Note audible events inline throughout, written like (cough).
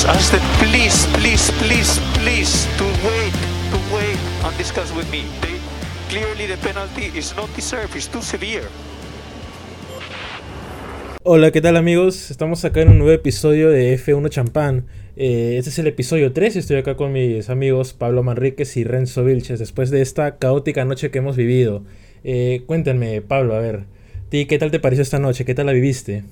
Them please, please, please, please to wait, to wait and discuss with me. They, clearly the penalty is not deserved, it's too severe. Hola, ¿qué tal amigos? Estamos acá en un nuevo episodio de F1 Champán. Eh, este es el episodio 3 y estoy acá con mis amigos Pablo Manríquez y Renzo Vilches después de esta caótica noche que hemos vivido. Eh, cuéntenme, Pablo, a ver, ¿ti qué tal te pareció esta noche? ¿Qué tal la viviste?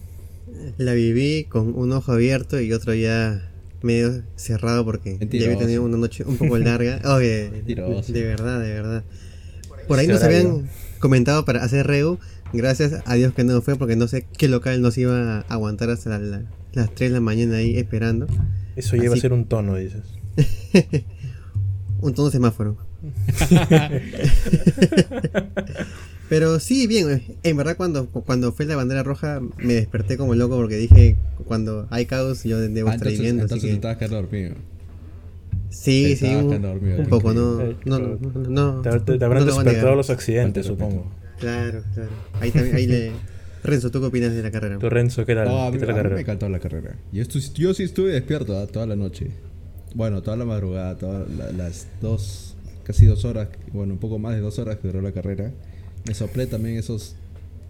La viví con un ojo abierto y otro ya medio cerrado porque ya había tenido una noche un poco (laughs) larga. Oye, de verdad, de verdad. Por ahí nos habían comentado para hacer reu. Gracias a Dios que no fue porque no sé qué local nos iba a aguantar hasta las 3 de la mañana ahí esperando. Eso lleva a ser un tono, dices. (laughs) un tono semáforo. (laughs) Pero sí, bien, en verdad cuando, cuando fue la bandera roja me desperté como loco porque dije, cuando hay caos yo debo ah, estar viviendo. Entonces te estabas quedando dormido. Sí, sí, un, un poco, no, no, no, Te, te, habrán despertado los accidentes, supongo. Claro, claro. Ahí también, ahí le... (laughs) Renzo, ¿tú qué opinas de la carrera? Tú, Renzo, ¿qué tal? No, ¿Qué tal la carrera? me encantó la carrera. Yo, yo sí estuve despierto ¿ah? toda la noche. Bueno, toda la madrugada, todas las dos, casi dos horas, bueno, un poco más de dos horas que duró la carrera. Me soplé también esos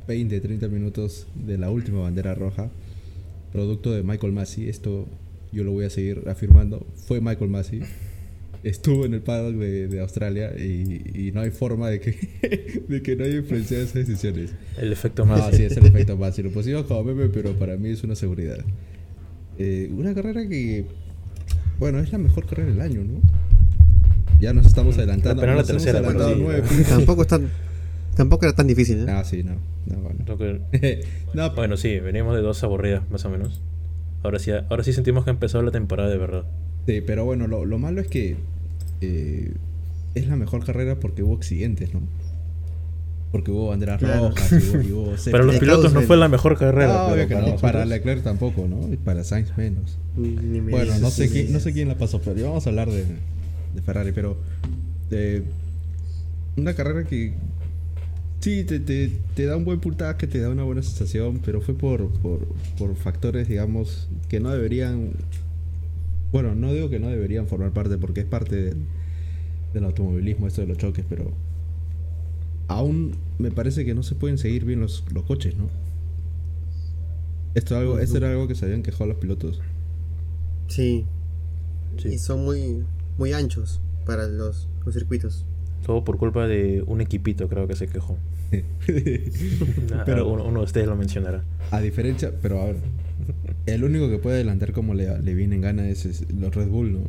20, 30 minutos de la última bandera roja, producto de Michael Massey. Esto yo lo voy a seguir afirmando. Fue Michael Massey. Estuvo en el paddock de, Australia y, no hay forma de que, (laughs) de que no haya influenciado esas decisiones. El efecto Massey. Ah, sí, es el efecto Massey. Lo pusimos como meme, pero para mí es una seguridad. Eh, una carrera que, bueno, es la mejor carrera del año, ¿no? Ya nos estamos adelantando. Pero no la tercera, (laughs) Tampoco están Tampoco era tan difícil, ¿eh? Ah, sí, no. bueno. (laughs) (laughs) bueno, sí, venimos de dos aburridas, más o menos. Ahora sí, ahora sí sentimos que empezó la temporada de verdad. Sí, pero bueno, lo, malo es que eh, es la mejor carrera porque hubo accidentes, ¿no? Porque hubo banderas rojas, hubo, (laughs) Para los pilotos no fue la mejor carrera. para Leclerc tampoco, ¿no? Y para Sainz menos. bueno, no sé, quién, no sé quién la pasó, pero vamos a hablar de, de Ferrari, pero... De, una carrera que Sí, te, te, te, da un buen puntaje, te da una buena sensación, pero fue por, por, por, factores, digamos, que no deberían... Bueno, no digo que no deberían formar parte, porque es parte del, del automovilismo, esto de los choques, pero aún me parece que no se pueden seguir bien los, los coches, ¿no? Esto, algo, esto era algo que se habían quejado los pilotos. Sí. sí. Y son muy, muy anchos para los, los circuitos. Todo por culpa de un equipito, creo que se quejó. (laughs) pero uno, de ustedes lo mencionará. A diferencia, pero a ver, el único que puede adelantar como le, le viene en gana es, los Red Bull, ¿no?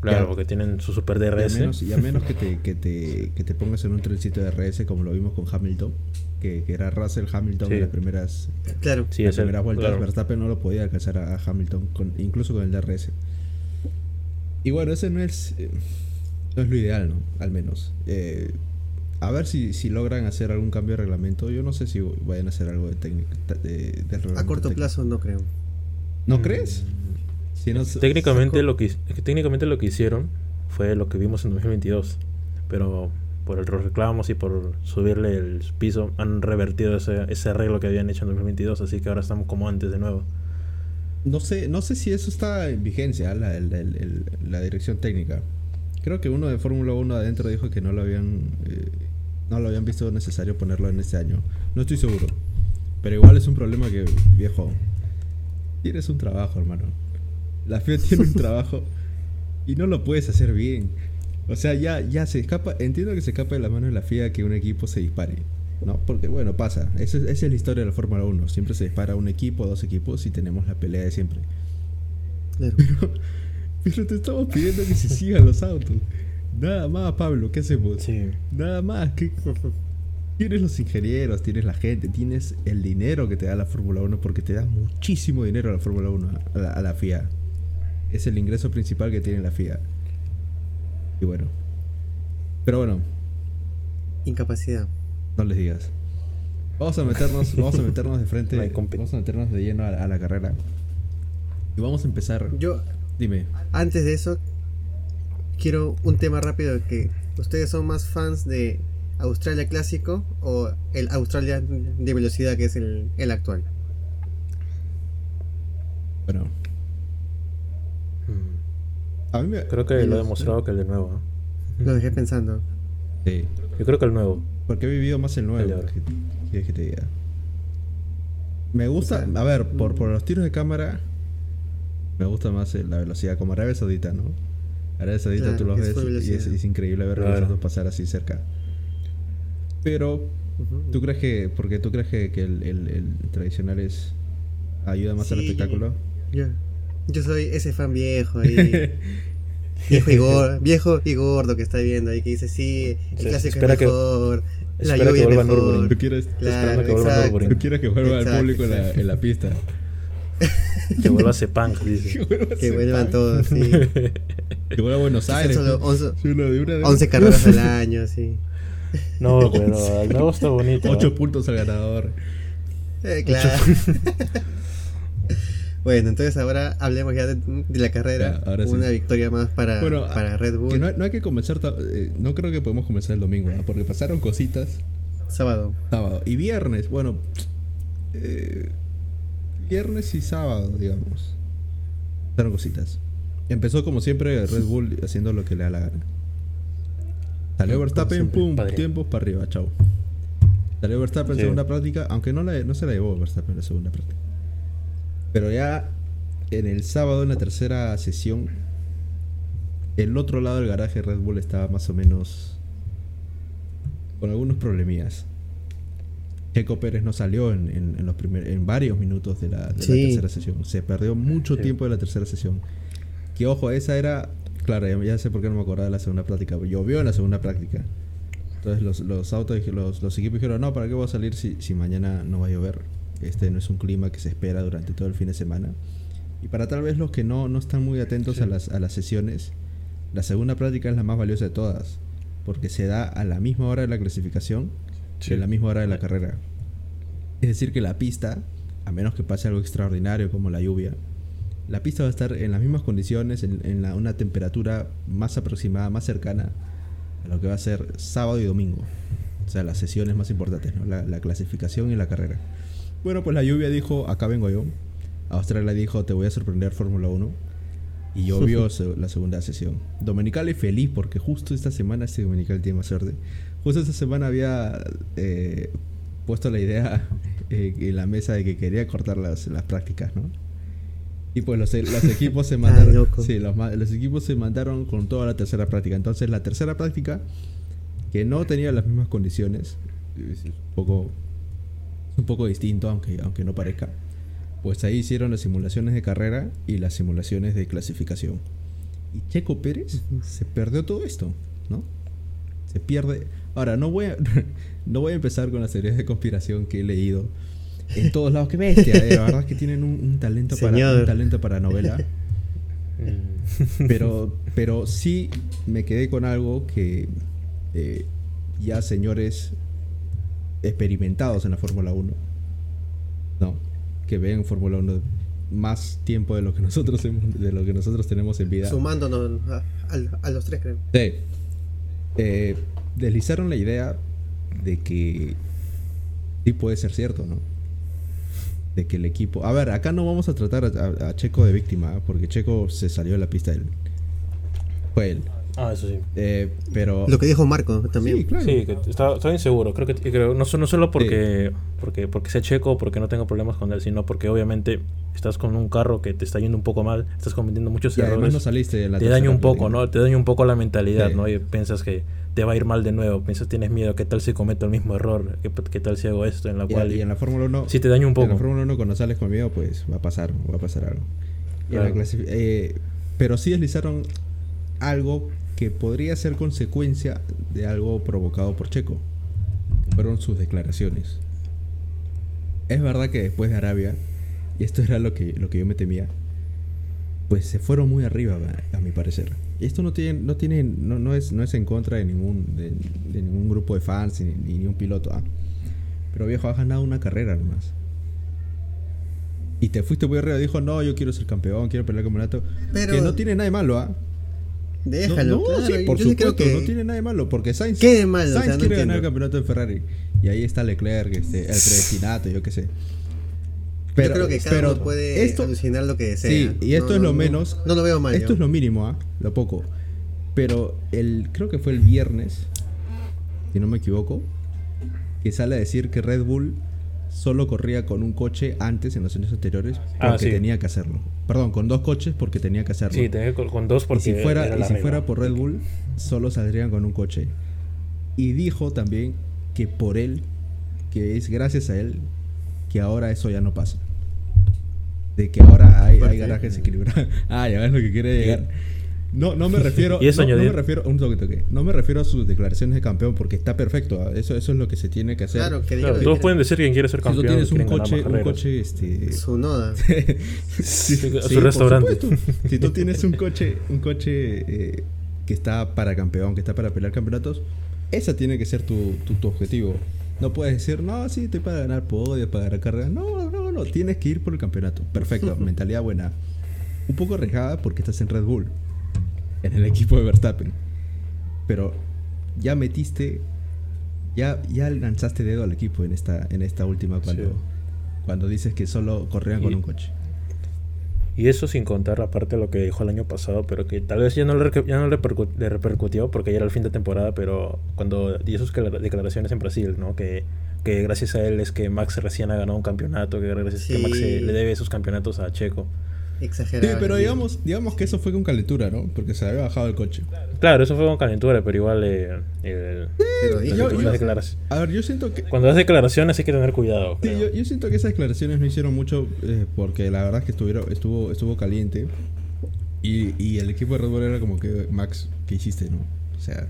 Claro, porque tienen su super DRS. Y a menos, que, te, (laughs) que, te, que te pongas en un trencito de DRS como lo vimos con Hamilton, que, que era Russell Hamilton en las primeras, claro. las primeras vueltas. Verstappen no lo podía alcanzar a, Hamilton, con, incluso con el DRS. Y bueno, ese no es. Eh, no es lo ideal, ¿no? Al menos. Eh, a ver si, si logran hacer algún cambio de reglamento. Yo no sé si vayan a hacer algo de técnico. De, a corto plazo no creo. ¿No crees? Si no, técnicamente, lo que, técnicamente lo que hicieron fue lo que vimos en 2022. Pero por el reclamos y por subirle el piso han revertido ese, ese arreglo que habían hecho en 2022. Así que ahora estamos como antes de nuevo. No sé, no sé si eso está en vigencia, la, la dirección técnica. Creo que uno de Fórmula 1 adentro dijo que no lo habían eh, no lo habían visto necesario ponerlo en este año. No estoy seguro. Pero igual es un problema que, viejo, tienes un trabajo, hermano. La FIA tiene un (laughs) trabajo y no lo puedes hacer bien. O sea, ya, ya se escapa, entiendo que se escapa de la mano de la FIA que un equipo se dispare. ¿no? Porque bueno, pasa. Esa, es la historia de la Fórmula 1. Siempre se dispara un equipo, dos equipos y tenemos la pelea de siempre. Pero, pero te estamos pidiendo que se sigan los autos. Nada más, Pablo, ¿qué hacemos? Sí. Nada más. ¿qué? Tienes los ingenieros, tienes la gente, tienes el dinero que te da la Fórmula 1 porque te da muchísimo dinero a la Fórmula 1, a la, FIA. Es el ingreso principal que tiene la FIA. Y bueno. Pero bueno. Incapacidad. No les digas. Vamos a meternos, (laughs) vamos a meternos de frente. vamos a meternos de lleno a, a la carrera. Y vamos a empezar. Yo, Dime. Antes de eso, quiero un tema rápido que ustedes son más fans de Australia clásico o el Australia de velocidad que es el, actual. Bueno, creo que lo ha demostrado que el de nuevo. Lo dejé pensando. Sí. Yo creo que el nuevo. Porque he vivido más el nuevo. ¿Quieres que te diga? Me gusta, a ver, por, por los tiros de cámara, me gusta más la velocidad, como Arabia Saudita, ¿no? Arabia Saudita tú los ves y es, increíble ver a los pasar así cerca. Pero, ¿tú crees que, porque tú crees que, el, el, tradicional es ayuda más al espectáculo? Yo, yo soy ese fan viejo ahí. (laughs) viejo, y gordo, viejo y gordo que está viendo ahí, que dice, sí, el clásico es mejor. la lluvia es mejor. Tú quieres, claro, que vuelva Tú quieres que vuelva al público en la, en la pista. (laughs) (laughs) Que vuelva a punk, dice. Que vuelvan todos, sí. (laughs) Que vuelva a Buenos Aires. Solo 11, carreras al (laughs) año, sí. No, pero el nuevo está bonito. 8 puntos al ganador. Eh, claro. bueno, entonces ahora hablemos ya de, la carrera. Una victoria más para, para Red Bull. no, hay que comenzar, eh, no creo que podemos comenzar el domingo, porque pasaron cositas. Sábado. Sábado. Y viernes, bueno. Eh, viernes y sábado, digamos. Pasaron cositas. Empezó como siempre Red (laughs) Bull haciendo lo que le da la gana. Salió Verstappen, pum, tiempos para arriba, chao. Salió Verstappen en segunda práctica, aunque no, la, no se la llevó Verstappen en la segunda práctica. Pero ya en el sábado, en la tercera sesión, el otro lado del garaje Red Bull estaba más o menos con algunos problemillas. Checo Pérez no salió en, los primer, en varios minutos de, la, tercera sesión. Se perdió mucho tiempo de la tercera sesión. Que ojo, esa era. Claro, ya, sé por qué no me acordaba de la segunda práctica. Llovió en la segunda práctica. Entonces los, los autos, los, los equipos dijeron: No, ¿para qué voy a salir si, si mañana no va a llover? Este no es un clima que se espera durante todo el fin de semana. Y para tal vez los que no, no están muy atentos a, las, a las sesiones, la segunda práctica es la más valiosa de todas. Porque se da a la misma hora de la clasificación sí. en la misma hora de la carrera. Es decir, que la pista, a menos que pase algo extraordinario como la lluvia, la pista va a estar en las mismas condiciones, en, una temperatura más aproximada, más cercana a lo que va a ser sábado y domingo. O sea, las sesiones más importantes, la, clasificación y la carrera. Bueno, pues la lluvia dijo, acá vengo yo. Australia dijo, te voy a sorprender Fórmula 1. Y llovió (laughs) la segunda sesión. Dominical es feliz porque justo esta semana, este Dominical tiene más suerte, justo esta semana había eh, puesto la idea (laughs) eh, en la mesa de que quería cortar las, las prácticas, ¿no? Y pues los, los (laughs) equipos se mandaron. sí, los, los, equipos se mandaron con toda la tercera práctica. Entonces la tercera práctica, que no tenía las mismas condiciones, es un poco, un poco distinto, aunque, aunque no parezca. Pues ahí hicieron las simulaciones de carrera y las simulaciones de clasificación. Y Checo Pérez se perdió todo esto, ¿no? Se pierde. Ahora, no voy a, (laughs) no voy a empezar con las teorías de conspiración que he leído en todos lados. Que bestia, eh, la verdad es que tienen un, talento, para, un talento para novela. (laughs) pero, pero sí me quedé con algo que eh, ya señores experimentados en la Fórmula 1, no, que ven Fórmula 1 más tiempo de lo que nosotros de lo que nosotros tenemos en vida. Sumándonos a, a los tres, creo. Sí. Eh, deslizaron la idea de que sí puede ser cierto, ¿no? De que el equipo... A ver, acá no vamos a tratar a, Checo de víctima, ¿eh? porque Checo se salió de la pista él. Fue él. Ah, eso sí. Eh, pero... Lo que dijo Marco también. Sí, claro. Sí, que está, inseguro. Creo que creo, no, no solo porque, porque, porque sea checo o porque no tengo problemas con él, sino porque obviamente estás con un carro que te está yendo un poco mal, estás cometiendo muchos errores. No saliste te daña un poco, ¿no? Te daña un poco la mentalidad, ¿no? Y piensas que te va a ir mal de nuevo, piensas tienes miedo, ¿qué tal si cometo el mismo error? ¿Qué, tal si hago esto? En la cual... Y en la Fórmula 1... Si te daña un poco. En la Fórmula 1 cuando sales con miedo, pues va a pasar, va a pasar algo. Eh, pero sí deslizaron algo que podría ser consecuencia de algo provocado por Checo. Fueron sus declaraciones. Es verdad que después de Arabia, y esto era lo que, lo que yo me temía, pues se fueron muy arriba, a, mi parecer. Y esto no tiene, no tiene, no, no, es, no es en contra de ningún, de, ningún grupo de fans ni, ni un piloto. Ah. Pero viejo, has ganado una carrera nomás. Y te fuiste muy arriba, dijo, no, yo quiero ser campeón, quiero pelear el campeonato. Pero... Que no tiene nada de malo, ¿ah? Déjalo, no, sí, por supuesto, que... no tiene nada de malo, porque Sainz, Sainz quiere ganar el campeonato de Ferrari. Y ahí está Leclerc, este, el predestinato, yo qué sé. Pero, Yo creo que cada uno puede esto, alucinar lo que desea. Sí, y esto es lo menos. No lo veo mal. Esto es lo mínimo, ¿ah? Lo poco. Pero el, creo que fue el viernes, si no me equivoco, que sale a decir que Red Bull solo corría con un coche antes en los años anteriores ah, porque tenía que hacerlo. Perdón, con dos coches porque tenía que hacerlo. Sí, tenía con dos porque y si fuera, y si fuera por Red Bull, solo saldrían con un coche. Y dijo también que por él, que es gracias a él, que ahora eso ya no pasa. De que ahora hay, hay garajes equilibrados. ah, ya ves lo que quiere llegar. No, no me (laughs) refiero. ¿Y no, no, me refiero. Un No me refiero a sus declaraciones de campeón porque está perfecto. Eso, eso es lo que se tiene que hacer. Claro, que todos pueden decir quién quiere ser campeón. Si tú tienes un coche, un coche, este. Su noda. (laughs) su restaurante. si tú tienes un (laughs) coche, un coche eh, que está para campeón, que está para pelear campeonatos, esa tiene que ser tu, tu, tu objetivo. No puedes decir, no, sí, estoy para ganar podios, para ganar carreras. No, no. Tienes que ir por el campeonato. Perfecto. (laughs) mentalidad buena. Un poco arriesgada porque estás en Red Bull en el equipo de Verstappen. Pero ya metiste, ya, ya lanzaste dedo al equipo en esta, en esta última cuando, cuando dices que solo corrían con un coche. Y eso sin contar aparte lo que dijo el año pasado, pero que tal vez ya no le, ya no le, repercutió porque ya era el fin de temporada, pero cuando dio sus declaraciones en Brasil, ¿no? Que, que gracias a él es que Max recién ha ganado un campeonato, que gracias a que Max le debe esos campeonatos a Checo. Exagerado. Sí, pero digamos, digamos que eso fue con calentura, ¿no? Porque se había bajado el coche. Claro, eso fue con calentura, pero igual eh, A ver, yo siento que... Cuando das declaraciones hay que tener cuidado. Sí, yo, siento que esas declaraciones no hicieron mucho eh, porque la verdad es que estuvieron, estuvo, estuvo caliente y, y el equipo de Red Bull era como que, Max, ¿qué hiciste, no? O sea,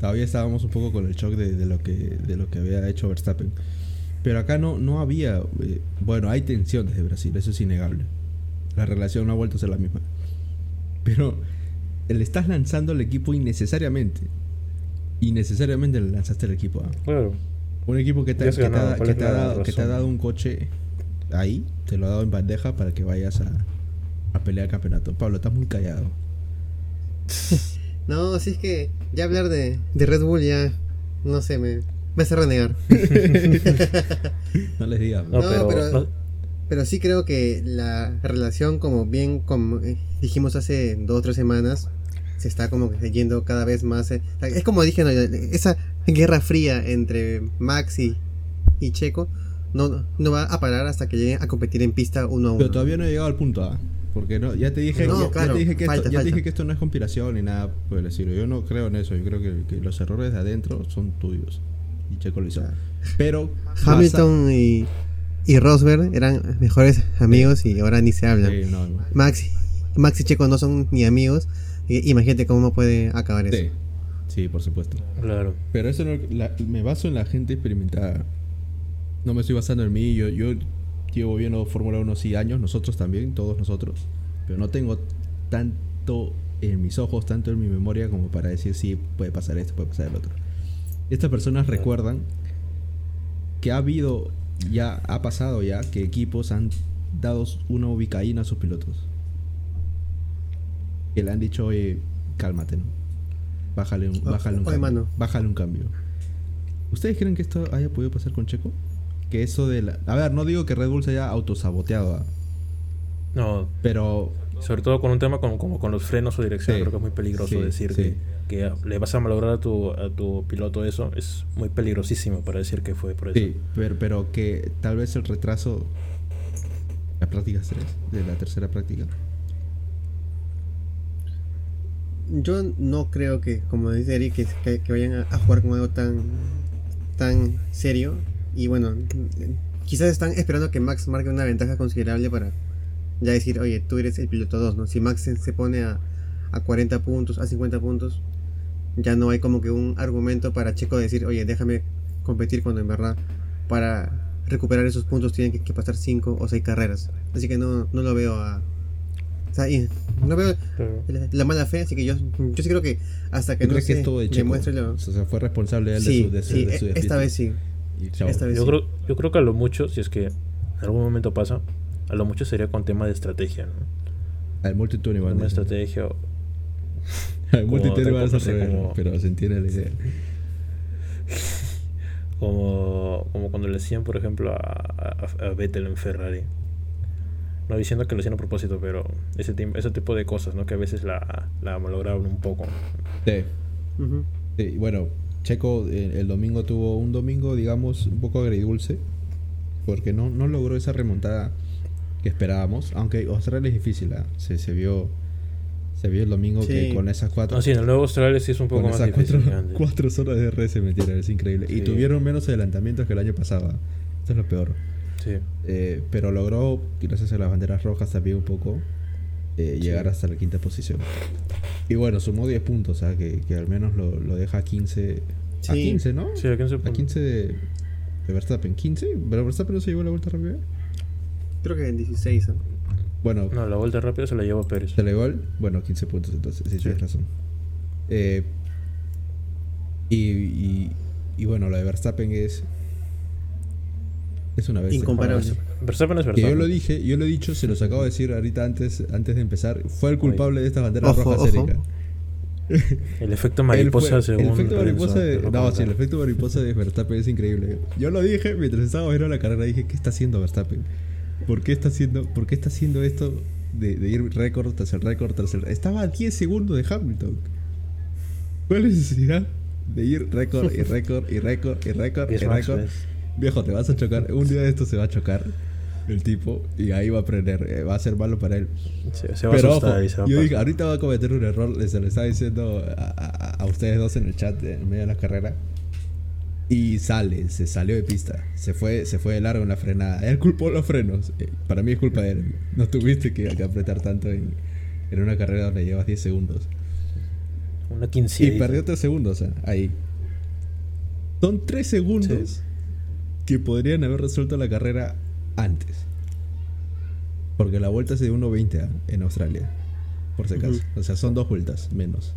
todavía estábamos un poco con el shock de, de lo, que, de lo que había hecho Verstappen. Pero acá no, no había... Eh, bueno, hay tensión desde Brasil, eso es innegable la relación no ha vuelto a ser la misma. Pero le estás lanzando al equipo innecesariamente. Innecesariamente le lanzaste al equipo. Claro. Un equipo que te, ha, dado, un coche ahí, te lo ha dado en bandeja para que vayas a, a pelear el campeonato. Pablo, estás muy callado. (laughs) no, si es que ya hablar de, Red Bull ya, no sé, me, me hace renegar. (laughs) no les digas. No, pero, pero sí creo que la relación, como bien como eh, dijimos hace dos o tres semanas, se está como yendo cada vez más. Eh, es como dije, esa guerra fría entre Max y, Checo no, no va a parar hasta que lleguen a competir en pista uno a uno. Pero todavía no he llegado al punto A. Porque no, ya te dije, ya, te dije, que, esto, ya dije que esto no es conspiración ni nada por decirlo. Yo no creo en eso. Yo creo que, los errores de adentro son tuyos. Y Checo lo hizo. Pero Hamilton y y Rosberg eran mejores amigos y ahora ni se hablan. Max, Max y Checo no son ni amigos. Imagínate cómo puede acabar eso. Sí, por supuesto. Claro. Pero eso me baso en la gente experimentada. No me estoy basando en mí. Yo, yo llevo viendo Fórmula 1 sí años, nosotros también, todos nosotros. Pero no tengo tanto en mis ojos, tanto en mi memoria como para decir sí, puede pasar esto, puede pasar el otro. Estas personas recuerdan que ha habido ya ha pasado ya que equipos han dado una ubicaína a sus pilotos. Que le han dicho, oye, cálmate, ¿no? Bájale un, bájale un cambio. Bájale un cambio. ¿Ustedes creen que esto haya podido pasar con Checo? Que eso de la... A ver, no digo que Red Bull se haya autosaboteado. ¿ah? No. Pero sobre todo con un tema como, como con los frenos o dirección, creo que es muy peligroso decir que, le vas a malograr a tu, a tu piloto eso. Es muy peligrosísimo para decir que fue por eso. Sí, pero, pero que tal vez el retraso. La práctica 3, de la tercera práctica. Yo no creo que, como dice Eric, que, que, vayan a, jugar con algo tan, tan serio. Y bueno, quizás están esperando que Max marque una ventaja considerable para ya decir, oye, tú eres el piloto 2, ¿no? Si Max se, pone a, a 40 puntos, a 50 puntos, ya no hay como que un argumento para Checo decir, oye, déjame competir cuando en verdad para recuperar esos puntos tienen que, pasar 5 o 6 carreras. Así que no, no lo veo a... O sea, no veo la, mala fe, así que yo, yo sí creo que hasta que no se demuestre lo... O sea, fue responsable de, su, de, sí, e, esta vez sí. Esta vez yo, Creo, yo creo que a lo mucho, si es que en algún momento pasa, a lo mucho sería con tema de estrategia, ¿no? El multitool igual. Una estrategia. El multitool igual es pero se entiende la idea. (laughs) como, como cuando le decían, por ejemplo, a, a, Vettel en Ferrari. No diciendo que lo hicieron a propósito, pero ese, ese tipo de cosas, ¿no? Que a veces la, la malograron un poco. Sí. sí. Bueno, Checo el, domingo tuvo un domingo, digamos, un poco agridulce. Porque no, no logró esa remontada que esperábamos. Aunque Australia es difícil, ¿eh? se, se vio se vio el domingo que con esas cuatro. No, sí, en el nuevo Australia sí es un poco más difícil. Cuatro, cuatro zonas de RS se metieron, es increíble. Y tuvieron menos adelantamientos que el año pasado. Esto es lo peor. Sí. Eh, pero logró, gracias a las banderas rojas también un poco, eh, llegar hasta la quinta posición. Y bueno, sumó 10 puntos, o que, que, al menos lo, lo deja a 15. A 15, ¿no? Sí, a 15 A 15 de, de Verstappen. ¿15? ¿Pero Verstappen no se llevó la vuelta rápida? Creo que en 16. ¿no? Bueno. No, la vuelta rápida se la llevó Pérez. ¿Se la llevó? Bueno, 15 puntos entonces, sí, tienes razón. Eh, y, y, bueno, la de Verstappen es. Es una bestia. Incomparable. Verstappen es Verstappen. Que yo lo dije, yo lo he dicho, se los acabo de decir ahorita antes, antes de empezar. Fue el culpable de estas banderas rojas, Erika. El efecto (laughs) mariposa, según. El efecto mariposa de, no, sí, el efecto mariposa de Verstappen es increíble. Yo lo dije mientras estaba viendo la carrera. Dije, ¿qué está haciendo Verstappen? ¿Por qué está haciendo, por qué está haciendo esto de, ir récord tras el récord tras el Estaba a 10 segundos de Hamilton. ¿Cuál es la necesidad de ir récord y récord y récord y (laughs) récord y récord? Viejo, te vas a chocar. Un día de esto se va a chocar el tipo y ahí va a aprender. Eh, va a ser malo para él. se va Pero a ojo, y se va yo dije, ahorita va a cometer un error. Se lo estaba diciendo a, a, ustedes dos en el chat en medio de la carrera. Y sale, se salió de pista. Se fue, se fue de largo en la frenada. Él culpó los frenos. Eh, para mí es culpa de él. No tuviste que, apretar tanto en, en, una carrera donde llevas 10 segundos. Una quince. Y perdió 3 segundos eh, ahí. Son 3 segundos que podrían haber resuelto la carrera antes. Porque la vuelta es de 1.20 eh, en Australia. Por si acaso. O sea, son dos vueltas menos.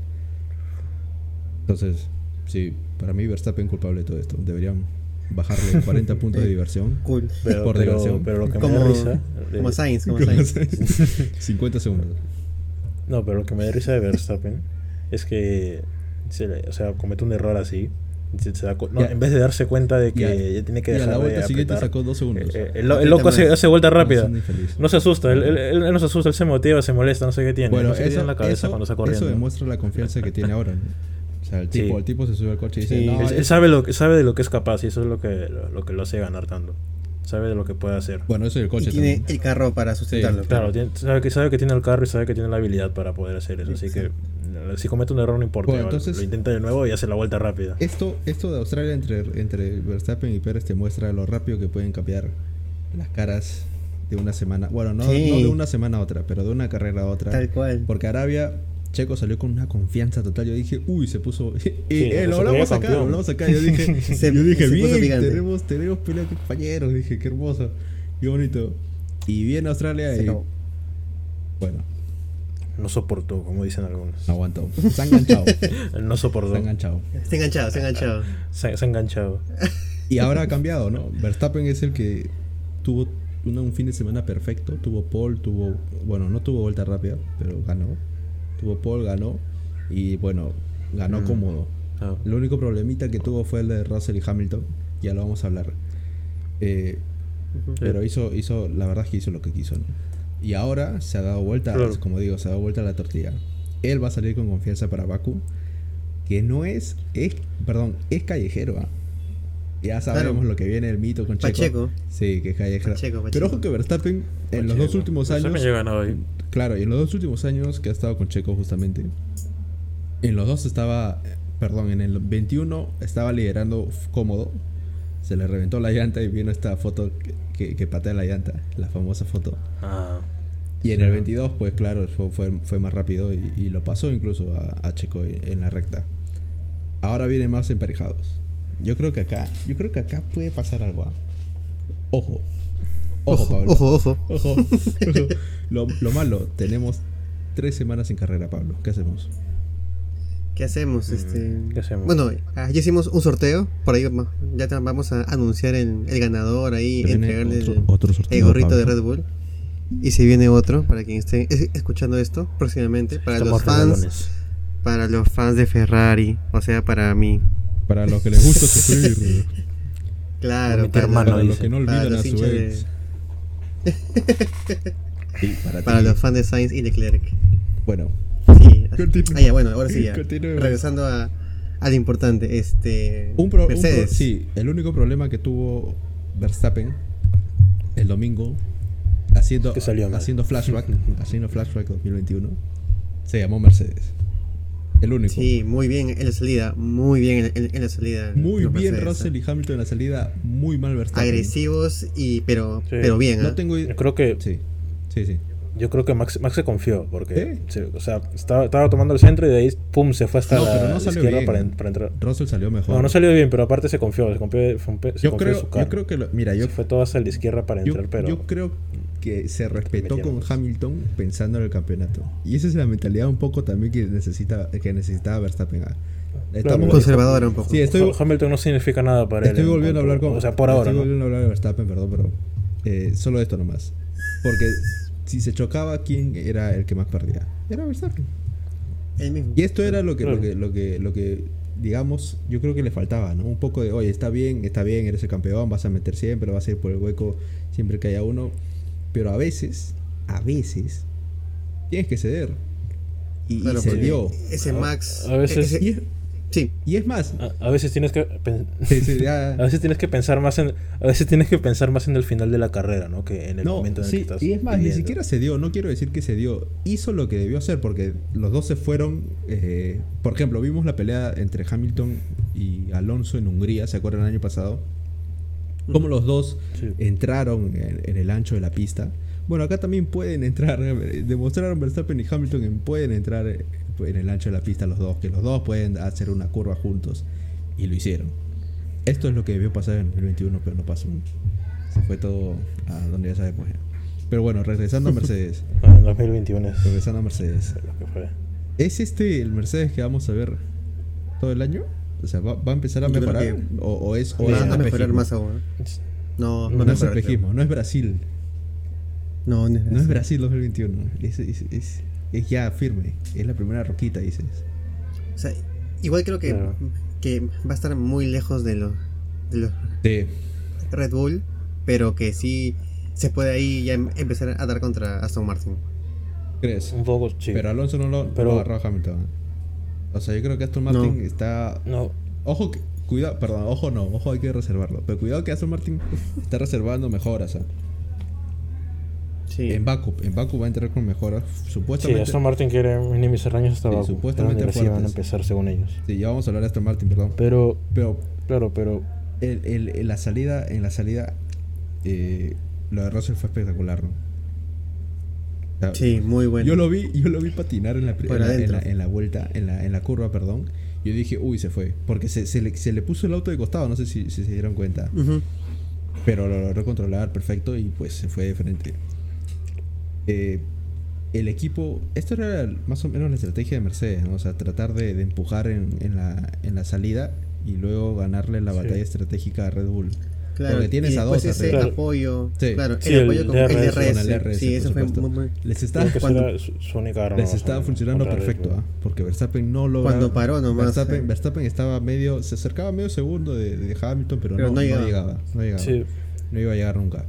Entonces, Sí, para mí Verstappen culpable de todo esto. Deberían bajarle (laughs) 40 puntos de diversión. Cool. Pero, por diversión. Pero lo que me da risa. Como Sainz, como Sainz. 50 (laughs) segundos. No, pero lo que me da risa de Verstappen es que. Se, o sea, comete un error así. No, en vez de darse cuenta de que ya, tiene que dejar. Y a la vuelta siguiente sacó dos segundos. Eh, el, loco hace, hace, vuelta rápida. No, se asusta, él, él, no se asusta, él se motiva, se molesta, no sé qué tiene. Bueno, no sé eso, en la cabeza eso, cuando está corriendo. Eso demuestra la confianza que tiene ahora. el tipo, el tipo se sube al coche y dice, no, él, sabe, lo, sabe de lo que es capaz y eso es lo que lo, que lo hace ganar tanto. Sabe de lo que puede hacer. Bueno, eso es el coche. Y tiene el carro para sustentarlo. claro, sabe, que, sabe que tiene el carro y sabe que tiene la habilidad para poder hacer eso. Así que si comete un error no importa. entonces, lo intenta de nuevo y hace la vuelta rápida. Esto, esto de Australia entre, entre Verstappen y Pérez te muestra lo rápido que pueden cambiar las caras de una semana. Bueno, no, no de una semana a otra, pero de una carrera a otra. Tal cual. Porque Arabia Checo salió con una confianza total. Yo dije, uy, se puso. (laughs) Eh, lo hablamos acá, lo hablamos acá. Yo dije, (laughs) yo dije bien, tenemos, tenemos pelea de compañeros. Dije, qué hermoso, qué bonito. Y viene Australia y. Bueno. No soportó, como dicen algunos. Aguantó. Se ha enganchado. (laughs) no soportó. Se ha enganchado. Se ha enganchado, se ha enganchado. Se, ha enganchado. Y ahora ha cambiado, ¿no? Verstappen es el que tuvo un fin de semana perfecto. Tuvo pole, tuvo. Bueno, no tuvo vuelta rápida, pero ganó Paul, ganó. Y bueno, ganó mm. cómodo. Ah. El único problemita que tuvo fue el de Russell y Hamilton. Ya lo vamos a hablar. Eh, pero hizo, hizo, la verdad es que hizo lo que quiso. Y ahora se ha dado vuelta, como digo, se ha dado vuelta la tortilla. Él va a salir con confianza para Baku. Que no es, es perdón, es callejero. ¿ah? Ya sabemos lo que viene el mito con Checo. Sí, que es callejero. Pero ojo que Verstappen en los dos últimos años. Claro, y en los dos últimos años que ha estado con Checo justamente, en los dos estaba, perdón, en el 21 estaba liderando cómodo, se le reventó la llanta y vino esta foto que, patea la llanta, la famosa foto. Ah, y en el 22, pues claro, fue, fue, más rápido y, lo pasó incluso a, Checo en la recta. Ahora vienen más emparejados. Yo creo que acá, yo creo que acá puede pasar algo. ¿ah? Ojo, Ojo, Pablo. Ojo, ojo. ojo, Lo, malo, tenemos tres semanas en carrera, Pablo. ¿Qué hacemos? ¿Qué hacemos? Mm, este... ¿Qué hacemos? Bueno, ah, ya hicimos un sorteo. Por ahí ya vamos a anunciar el, ganador ahí, entregarle el, gorrito de Red Bull. Y si viene otro, para quien esté escuchando esto próximamente, para los fans. Para los fans de Ferrari, o sea, para mí. Para los que les gusta sufrir. (laughs) claro, para, hermano, los que no olvidan a su ex. Para, los fans de Sainz y Leclerc. Bueno. Sí. Ah, bueno, ahora sí ya. Regresando a, lo importante, este un, Mercedes. sí, el único problema que tuvo Verstappen el domingo haciendo haciendo flashback, haciendo flashback 2021 se llamó Mercedes. El único. Sí, muy bien en la salida. Muy bien en, la salida. Muy bien Russell y Hamilton en la salida. Muy mal Verstappen. Agresivos, y pero, pero bien. No ¿eh? tengo Yo creo que. Sí, sí, sí. Yo creo que Max, Max se confió. Porque. o sea, estaba, estaba, tomando el centro y de ahí, pum, se fue hasta la, izquierda para, para, entrar. Russell salió mejor. No, no salió bien, pero aparte se confió. Se confió, se yo, creo, yo creo que. mira, yo. Se fue todo hasta la izquierda para entrar, pero. Yo creo que se respetó con Hamilton pensando en el campeonato. Y esa es la mentalidad un poco también que necesita que necesitaba Verstappen. Estamos conservadora un poco. Sí, estoy, Hamilton no significa nada para estoy él. Estoy volviendo a hablar con. O sea, por ahora. Estoy volviendo a hablar de Verstappen, perdón, pero. Eh, solo esto nomás. Porque si se chocaba, ¿quién era el que más perdía? Era Verstappen. El mismo. Y esto era lo que, lo que, lo que, lo que digamos, yo creo que le faltaba, ¿no? Un poco de, oye, está bien, está bien, eres el campeón, vas a meter siempre, vas a ir por el hueco siempre que haya uno pero a veces, a veces, tienes que ceder. Y, se dio. Ese Max. A veces. sí. Y es más. A, veces tienes que. (laughs) a veces tienes que pensar más en. A veces tienes que pensar más en el final de la carrera, ¿no? Que en el momento en el que estás. Y es más, ni siquiera se dio. No quiero decir que se dio. Hizo lo que debió hacer porque los dos se fueron. Eh, por ejemplo, vimos la pelea entre Hamilton y Alonso en Hungría, ¿se acuerdan el año pasado? Cómo los dos entraron en, el ancho de la pista. Bueno, acá también pueden entrar, demostraron Verstappen y Hamilton que pueden entrar en el ancho de la pista los dos, que los dos pueden hacer una curva juntos. Y lo hicieron. Esto es lo que debió pasar en 2021, pero no pasó. Se fue todo a donde ya sabemos. Pero bueno, regresando a Mercedes. (laughs) Ah, en 2021 es Regresando a Mercedes. ¿Es este el Mercedes que vamos a ver todo el año? O sea, ¿va, a empezar a mejorar? o, es, o a mejorar más aún. No, no, no, es espejismo, no es Brasil. No, no es Brasil. No es Brasil 2021. Es, es, es, ya firme. Es la primera roquita, dices. O sea, igual creo que, que va a estar muy lejos de los de los Red Bull, pero que sí se puede ahí ya em, empezar a dar contra Aston Martin. ¿Crees? Un poco, sí. Pero Alonso no lo, pero, agarró a Hamilton. O sea, yo creo que Aston Martin está. No. Ojo que. Cuidado, perdón, ojo no, ojo hay que reservarlo. Pero cuidado que Aston Martin está reservando mejoras. ¿eh? Sí. En Baku, en Baku va a entrar con mejoras. Supuestamente. Sí, Aston Martin quiere minimizar daños hasta sí, Baku. Supuestamente van a empezar según ellos. Sí, ya vamos a hablar de Aston Martin, perdón. Pero, pero, claro, pero. El, el, en la salida, en la salida, eh, lo de Russell fue espectacular, ¿no? Sí, muy bueno. Yo lo vi, yo lo vi patinar en la, en la, vuelta, en la, en la curva, perdón. Yo dije, uy, se fue. Porque se, se, le, se le puso el auto de costado, no sé si, se dieron cuenta. Pero lo logró controlar perfecto y pues se fue de frente. Eh, el equipo, esto era más o menos la estrategia de Mercedes, o sea, tratar de, empujar en, en, la, en la salida y luego ganarle la batalla estratégica a Red Bull. Claro, Porque tienes a dos. ese apoyo. Sí. Claro, el, apoyo con el DRS. sí, eso fue muy, muy. Les estaba, les estaba funcionando perfecto, ¿ah? porque Verstappen no lo. Cuando paró nomás. Verstappen, Verstappen estaba medio. Se acercaba medio segundo de, de Hamilton, pero, no, no, llegaba. No llegaba. Sí. No iba a llegar nunca.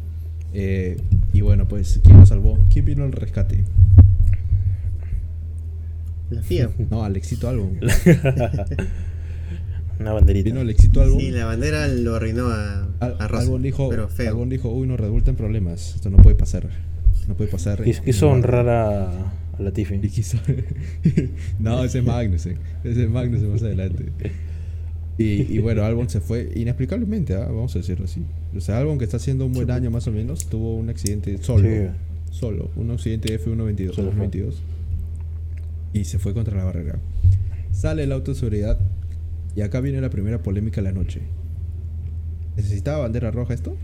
Eh, y bueno, pues, ¿quién lo salvó? ¿Quién vino al rescate? La FIA. (laughs) No, Alexito Albon. (laughs) Una banderita. Vino el éxito algo. Sí, la bandera lo arruinó a, a dijo, pero feo. dijo, uy, nos revuelta problemas. Esto no puede pasar. No puede pasar. Quiso honrar a, a Latifi. Y quiso... (laughs) no, ese es Magnussen. Ese es Magnussen más adelante. Y, y, bueno, Albon se fue inexplicablemente, ¿ah? vamos a decirlo así. O sea, Albon que está haciendo un buen año más o menos, tuvo un accidente solo. Solo. Un accidente F122. 22, y se fue contra la barrera. Sale el auto de seguridad y acá viene la primera polémica de la noche. ¿Necesitaba bandera roja esto?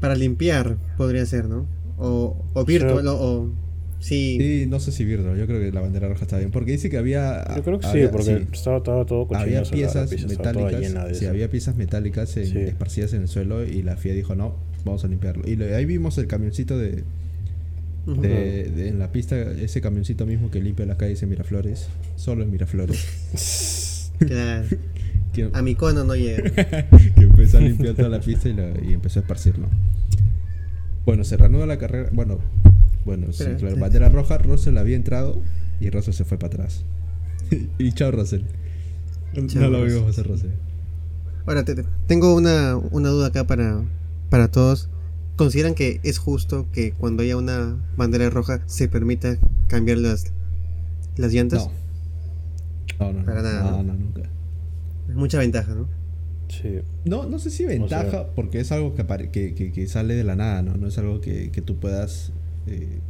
Para limpiar, podría ser, ¿no? O, o virtual, o, sí. Sí, no sé si virtual, yo creo que la bandera roja está bien. Porque dice que había. Yo creo que sí, porque Estaba, todo cochino. Había piezas metálicas. Sí, había piezas metálicas esparcidas en el suelo y la FIA dijo no, vamos a limpiarlo. Y ahí vimos el camioncito de, de, en la pista, ese camioncito mismo que limpia la calle dice Miraflores, solo en Miraflores. (laughs) Claro. (laughs) a mi cono no llega. (laughs) que empezó a limpiar toda la pista y, empezó a esparcirlo. Bueno, se reanuda la carrera. Bueno, bueno, sí, claro. Bandera roja, Russell había entrado y Russell se fue para atrás. y chao, Russell. no lo vimos hacer Russell. Ahora, tengo una, una duda acá para, para todos. ¿Consideran que es justo que cuando haya una bandera roja se permita cambiar las, las llantas? No. No, no, Para nada. No, no, nunca. Es mucha ventaja, ¿no? Sí. No, no sé si ventaja, porque es algo que, que, que, sale de la nada, ¿no? No es algo que, que tú puedas eh,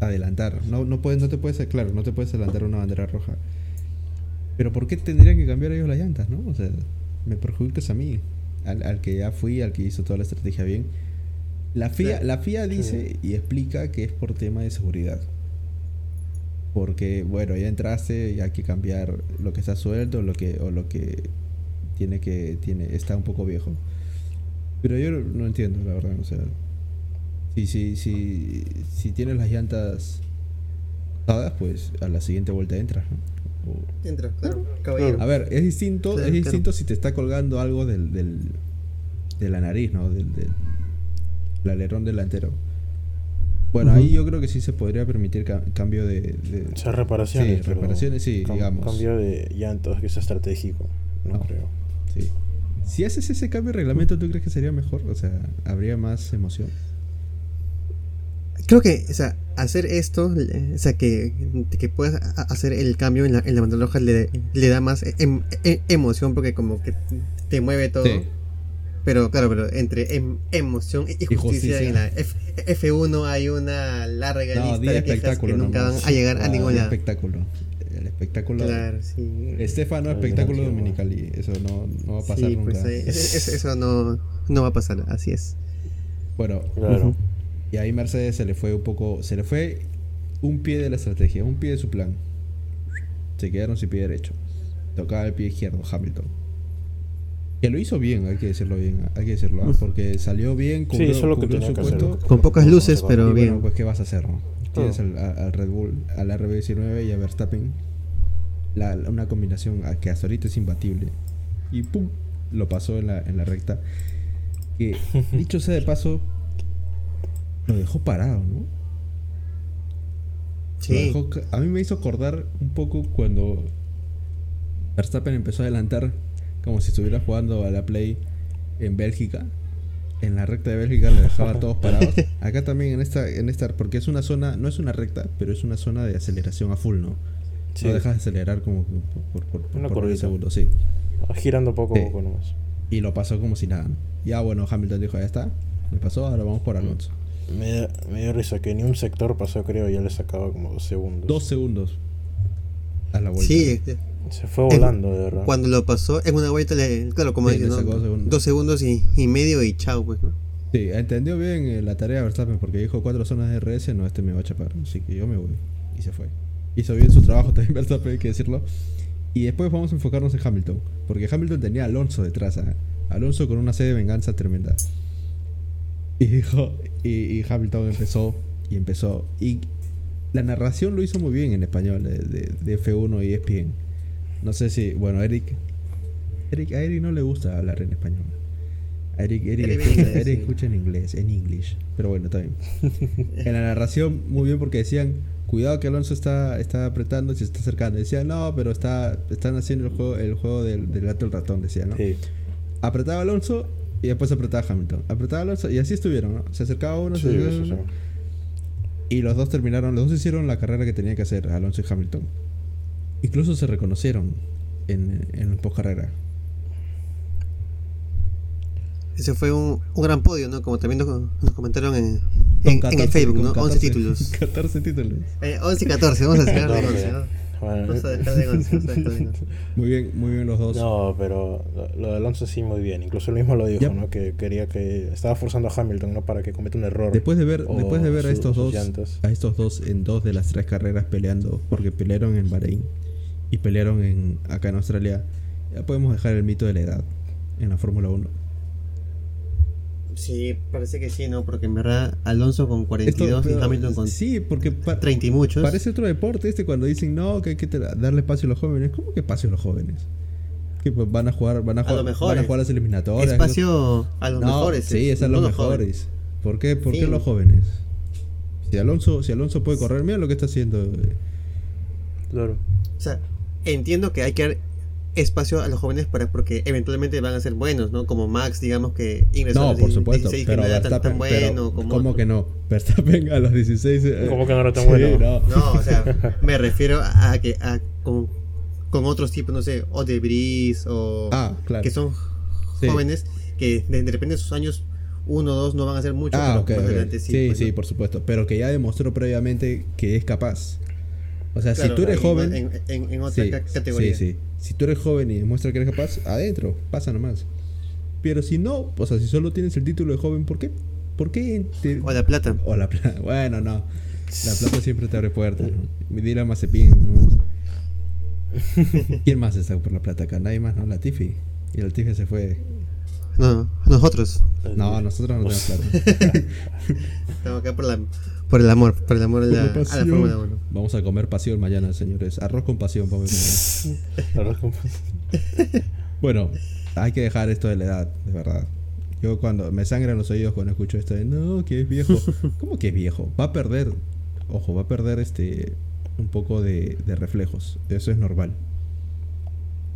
adelantar. No, no, puedes, no te puedes, claro, no te puedes adelantar una bandera roja. Pero ¿por qué tendrían que cambiar ellos las llantas, no? O sea, me perjudicas a mí, al, al que ya fui, al que hizo toda la estrategia bien la FIA, la FIA dice y explica que es por tema de seguridad. Porque, bueno, ya entraste y hay que cambiar lo que está suelto lo que, o lo que tiene que. tiene está un poco viejo. Pero yo no entiendo, la verdad. O sea, si, si, si, si tienes las llantas dadas, pues a la siguiente vuelta entras, Entra, claro, A ver, es distinto, es distinto si te está colgando algo del, del, de la nariz, ¿no? del, el alerón delantero. Bueno, ahí yo creo que sí se podría permitir cambio de, O sea, reparaciones. Sí, reparaciones, sí, digamos. Cambio de llantos, que es estratégico. No, creo. Sí. Si haces ese cambio de reglamento, ¿tú crees que sería mejor? O sea, ¿habría más emoción? Creo que, o sea, hacer esto, o sea, que, que puedas hacer el cambio en la, en la bandera roja le, le da más em, e, emoción porque como que te mueve todo. Pero claro, pero entre em, emoción y justicia, en la F 1 hay una larga lista de quejas que nunca van a llegar a ningún lado. espectáculo. El espectáculo. Claro, sí. Estefano, espectáculo dominical y eso no, no va a pasar nunca. Pues, eso no, no va a pasar, así es. Bueno, claro. y ahí Mercedes se le fue un poco, se le fue un pie de la estrategia, un pie de su plan. Se quedaron sin pie derecho. Tocaba el pie izquierdo, Hamilton. Que lo hizo bien, hay que decirlo bien, hay que decirlo, ¿ah? porque salió bien, cumplió, sí, lo que su puesto. Con pocas luces, pero bien. pues ¿qué vas a hacer? No? Tienes al, Red Bull, al RB19 y a Verstappen, la, una combinación que hasta ahorita es imbatible. Y pum, lo pasó en la, en la recta. Que, (laughs) dicho sea de paso, lo dejó parado, ¿no? Sí. a mí me hizo acordar un poco cuando Verstappen empezó a adelantar como si estuviera jugando a la Play en Bélgica. En la recta de Bélgica le dejaba a todos parados. (laughs) Acá también en esta, en esta, porque es una zona, no es una recta, pero es una zona de aceleración a full, ¿no? No dejas de acelerar como por, por, por, un segundo, sí. Girando poco a poco nomás. Y lo pasó como si nada. Ya bueno, Hamilton dijo, ya está. Me pasó, ahora vamos por Alonso. Me, me dio risa que ni un sector pasó, creo, ya le sacaba como dos segundos. Dos segundos. A la vuelta. Sí, este, se fue volando, de verdad. Cuando lo pasó, en una vuelta, le, claro, como dice, dos segundos y, y, medio y chao, pues, ¿no? Sí, entendió bien eh, la tarea Verstappen porque dijo cuatro zonas de RS, no, este me va a chapar, así que yo me voy. Y se fue. Hizo bien su trabajo (laughs) también Verstappen, hay que decirlo. Y después vamos a enfocarnos en Hamilton, porque Hamilton tenía a Alonso detrás, ¿eh? Alonso con una sede de venganza tremenda. Y dijo, y, y Hamilton empezó, y empezó. Y la narración lo hizo muy bien en español de, de, de F1 y ESPN. No sé si, bueno, Eric, Eric, a Eric no le gusta hablar en español. A Eric, Eric, escucha, en inglés, en English. Pero bueno, está bien. (laughs) en la narración, muy bien porque decían, cuidado que Alonso está, está apretando y se está acercando. Decían, no, pero está, están haciendo el juego, el juego del, del gato el ratón, decían, ¿no? Apretaba Alonso y después apretaba Hamilton. Apretaba Alonso y así estuvieron, ¿no? Se acercaba uno, se acercaba uno. Y los dos terminaron, los dos hicieron la carrera que tenían que hacer, Alonso y Hamilton. Incluso se reconocieron en, en post carrera. Ese fue un, un, gran podio, ¿no? Como también nos, comentaron en, en, el Facebook, ¿no? 11 títulos. (laughs) 14 títulos. Eh, 11 y 14, vamos a (laughs) dejar de 11, ¿no? Vamos a dejar de 11, (laughs) Muy bien, muy bien los dos. No, pero lo de Alonso sí muy bien. Incluso él mismo lo dijo, ¿no? Que quería que estaba forzando a Hamilton, ¿no? Para que cometa un error. Después de ver, después de ver a estos dos, a estos dos en dos de las tres carreras peleando, porque pelearon en Bahrein y pelearon en, acá en Australia, ya podemos dejar el mito de la edad en la Fórmula 1. Sí, parece que sí, ¿no? Porque en verdad Alonso con 42 y Hamilton con sí, porque 30 y muchos. Parece otro deporte este cuando dicen, no, que hay que darle espacio a los jóvenes. ¿Cómo que espacio a los jóvenes? Que pues van a jugar, van a jugar, van a jugar las eliminatorias. Espacio a los mejores. Sí, es a los mejores. ¿Por qué, ¿Por qué los jóvenes? Si Alonso, si Alonso puede correr, mira lo que está haciendo. Claro. O sea, entiendo que hay que dar espacio a los jóvenes para porque eventualmente van a ser buenos, ¿no? Como Max, digamos que ingresó no, a los por supuesto, pero no tan, tan bueno como ¿Cómo que no? Verstappen a los 16 eh, ¿Cómo que no era tan bueno? No. no. o sea, me refiero a que a, con, con, otros tipos, no sé, o de Brice o ah, claro. que son jóvenes que de, repente sus años uno o dos no van a ser mucho, ah, pero okay, sí. Pues, sí, por supuesto, pero que ya demostró previamente que es capaz. O sea, si tú eres joven. En, en, en otra categoría. Sí, sí. Si tú eres joven y demuestras que eres capaz, adentro, pasa nomás. Pero si no, o sea, si solo tienes el título de joven, ¿por qué? ¿Por qué? O la plata. O la plata. (laughs) Bueno, no. La plata siempre te abre puertas. ¿no? Dile a Mazepin. ¿no? (laughs) ¿Quién más está por la plata acá? Nadie más, ¿no? La Tiffy. Y la Tiffy se fue. No, nosotros. No, nosotros no tenemos plata. (laughs) Estamos acá por la por el amor, por el amor a la, Fórmula 1. Vamos a comer pasión mañana, señores. Arroz con pasión, vamos a (laughs) Arroz con pasión. bueno, hay que dejar esto de la edad, de verdad. Yo cuando me sangran los oídos cuando escucho esto de no, que es viejo. (laughs) ¿Cómo que es viejo? Va a perder, ojo, va a perder este un poco de, de reflejos. Eso es normal.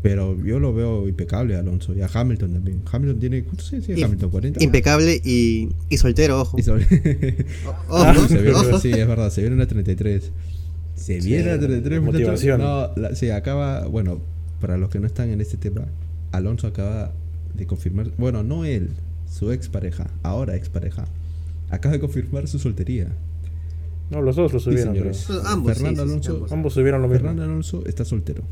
Pero yo lo veo impecable a Alonso y a Hamilton también. Hamilton tiene. ¿Cuántos años tiene Hamilton? ¿40? Impecable y, y soltero, ojo. (laughs) Ah, sí, es verdad, se viene a 33. Se viene a 33, motivación. No, sí, acaba. Bueno, para los que no están en este tema, Alonso acaba de confirmar. Bueno, no él, su expareja, ahora expareja, acaba de confirmar su soltería. No, los dos lo subieron. señores. Ambos, Fernando Alonso, ambos subieron lo mismo. Fernando Alonso está soltero.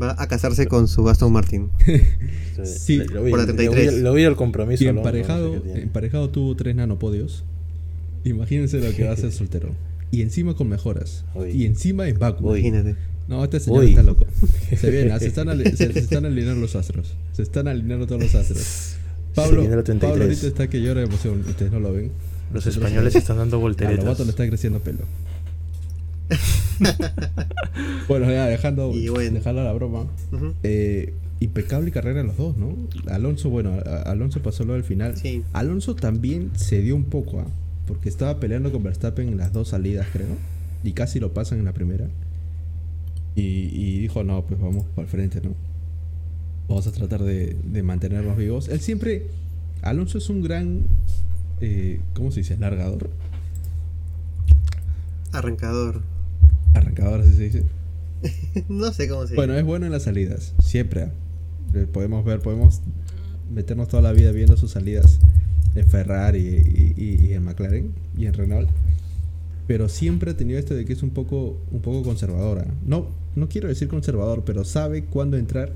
Va a casarse con su Aston Martin. (laughs) sí, lo, vi, por la 33. Lo vi, el compromiso. Y emparejado, emparejado tuvo tres nanopodios. Imagínense lo que va a ser (laughs) soltero. Y encima con mejoras. Y encima en Baku. Imagínate. No, este señor está loco. (laughs) Se viene, se están, se, están alineando los astros. Se están alineando todos los astros. Pablo, Pablo ahorita está que llora de emoción. Ustedes no lo ven. Los españoles están dando volteretas. A Lobato le está creciendo pelo. (laughs) bueno, ya dejando, dejando la broma. Eh, impecable carrera los dos, ¿no? Alonso, bueno, Alonso pasó lo del final. Alonso también se dio un poco, ¿ah? porque estaba peleando con Verstappen en las dos salidas, creo. Y casi lo pasan en la primera. Y, dijo, no, pues vamos para el frente, ¿no? Vamos a tratar de, mantenernos vivos. Él siempre... Alonso es un gran... Eh, ¿Cómo se dice? Largador. Arrancador. Arrancador, así se dice. (laughs) no sé cómo se dice. Bueno, es bueno en las salidas, siempre. ¿ah? Podemos ver, podemos meternos toda la vida viendo sus salidas en Ferrari y, en McLaren y en Renault. Pero siempre ha tenido esto de que es un poco, un poco conservadora. No, no quiero decir conservador, pero sabe cuándo entrar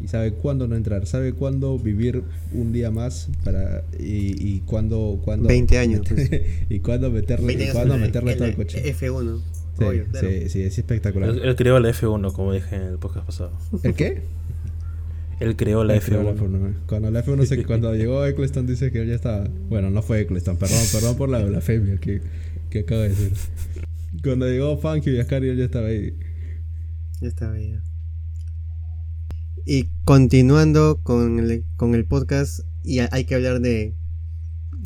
y sabe cuándo no entrar, sabe cuándo vivir un día más para y, y cuándo, cuándo 20 años (laughs) y cuándo meterle, y cuándo meterle todo el coche. F1. Sí, sí, es espectacular. Él, creó la F1, como dije en el podcast pasado. ¿El qué? (laughs) Él creó la, F1. Cuando la F1 se, (laughs) cuando llegó Eccleston dice que él ya estaba. Bueno, no fue Eccleston, perdón, perdón por la blasfemia que, que acabo de decir. Cuando llegó Funky y Ascari él ya estaba ahí. Ya estaba ahí. Y continuando con el, con el podcast, y hay que hablar de,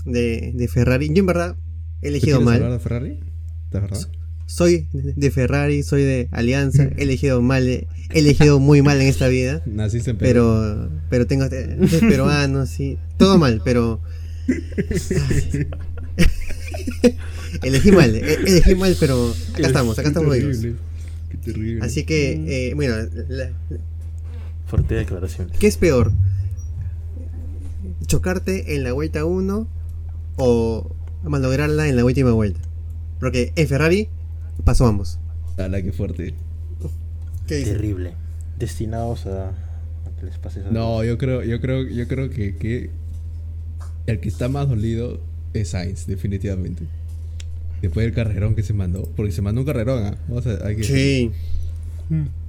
de, de Ferrari. Yo en verdad he elegido mal. hablar de Ferrari? ¿De verdad? Soy de Ferrari, soy de Alianza, he elegido mal, he elegido muy mal en esta vida. Naciste en Pero, pero tengo peruano, sí, todo mal, pero elegí mal, e, elegí mal, pero acá estamos, acá estamos terrible, Qué terrible. Así que, eh, bueno, fuerte declaración. ¿Qué es peor? ¿Chocarte en la vuelta 1 o malograrla en la última vuelta? Porque en Ferrari Pasó ambos. la que fuerte. Terrible. Destinados a, que les pase eso. No, yo creo, yo creo, yo creo que, que el que está más dolido es Sainz, definitivamente. Después del carrerón que se mandó. Porque se mandó un carrerón, ¿ah? Vamos a, hay que sí.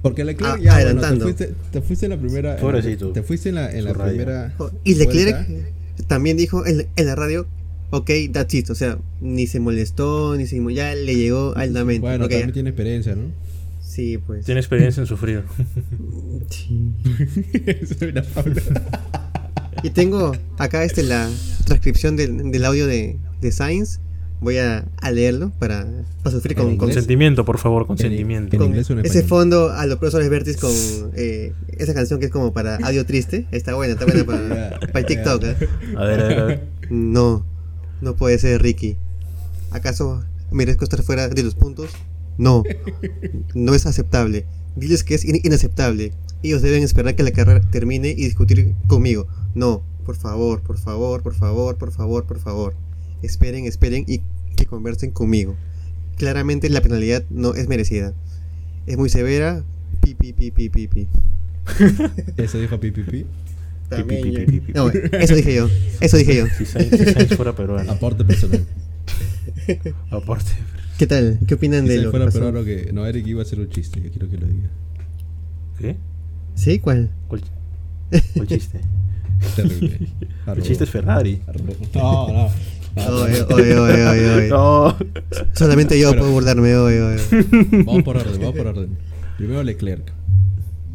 Porque Leclerc ah, ya adelantando. te, fuiste, te, fuiste, en la primera. te fuiste en la, en la primera. Y Leclerc también dijo en, en la radio ok, that's it. O sea, ni se molestó, ni se ya le llegó altamente. Bueno, también tiene experiencia, ¿no? Sí, pues. Tiene experiencia en sufrir. (laughs) Sí. (laughs) Y tengo acá este la transcripción del, audio de, de Sainz. Voy a, leerlo para, sufrir con, consentimiento, por favor, consentimiento. Con ese fondo a los profesores Vertis con eh, esa canción que es como para audio triste. Está buena, está buena para, (laughs) para TikTok. ¿eh? A ver, a ver, a ver. No, no puede ser Ricky. ¿Acaso merezco estar fuera de los puntos? No, no es aceptable. Diles que es inaceptable. Ellos deben esperar que la carrera termine y discutir conmigo. No, por favor, por favor, por favor, por favor, por favor. Esperen, esperen y que conversen conmigo. Claramente la penalidad no es merecida. Es muy severa. Pi, pi, pi, pi, pi, pi. (laughs) ¿Eso dijo pi, pi, pi? No, eso dije yo. Eso dije yo. Si Sainz fuera peruano. Aporte personal. Aporte. ¿Qué tal? ¿Qué opinan de lo fuera que peruano que... No, Eric iba a hacer un chiste. Yo quiero que lo diga. ¿Qué? ¿Sí? ¿Cuál? ¿Cuál, (laughs) cuál chiste? Terrible. El chiste es Ferrari. (laughs) No, no. Oye, oye, oye, oye, No. Solamente yo puedo burlarme hoy, Vamos por orden, vamos por orden. Primero Leclerc.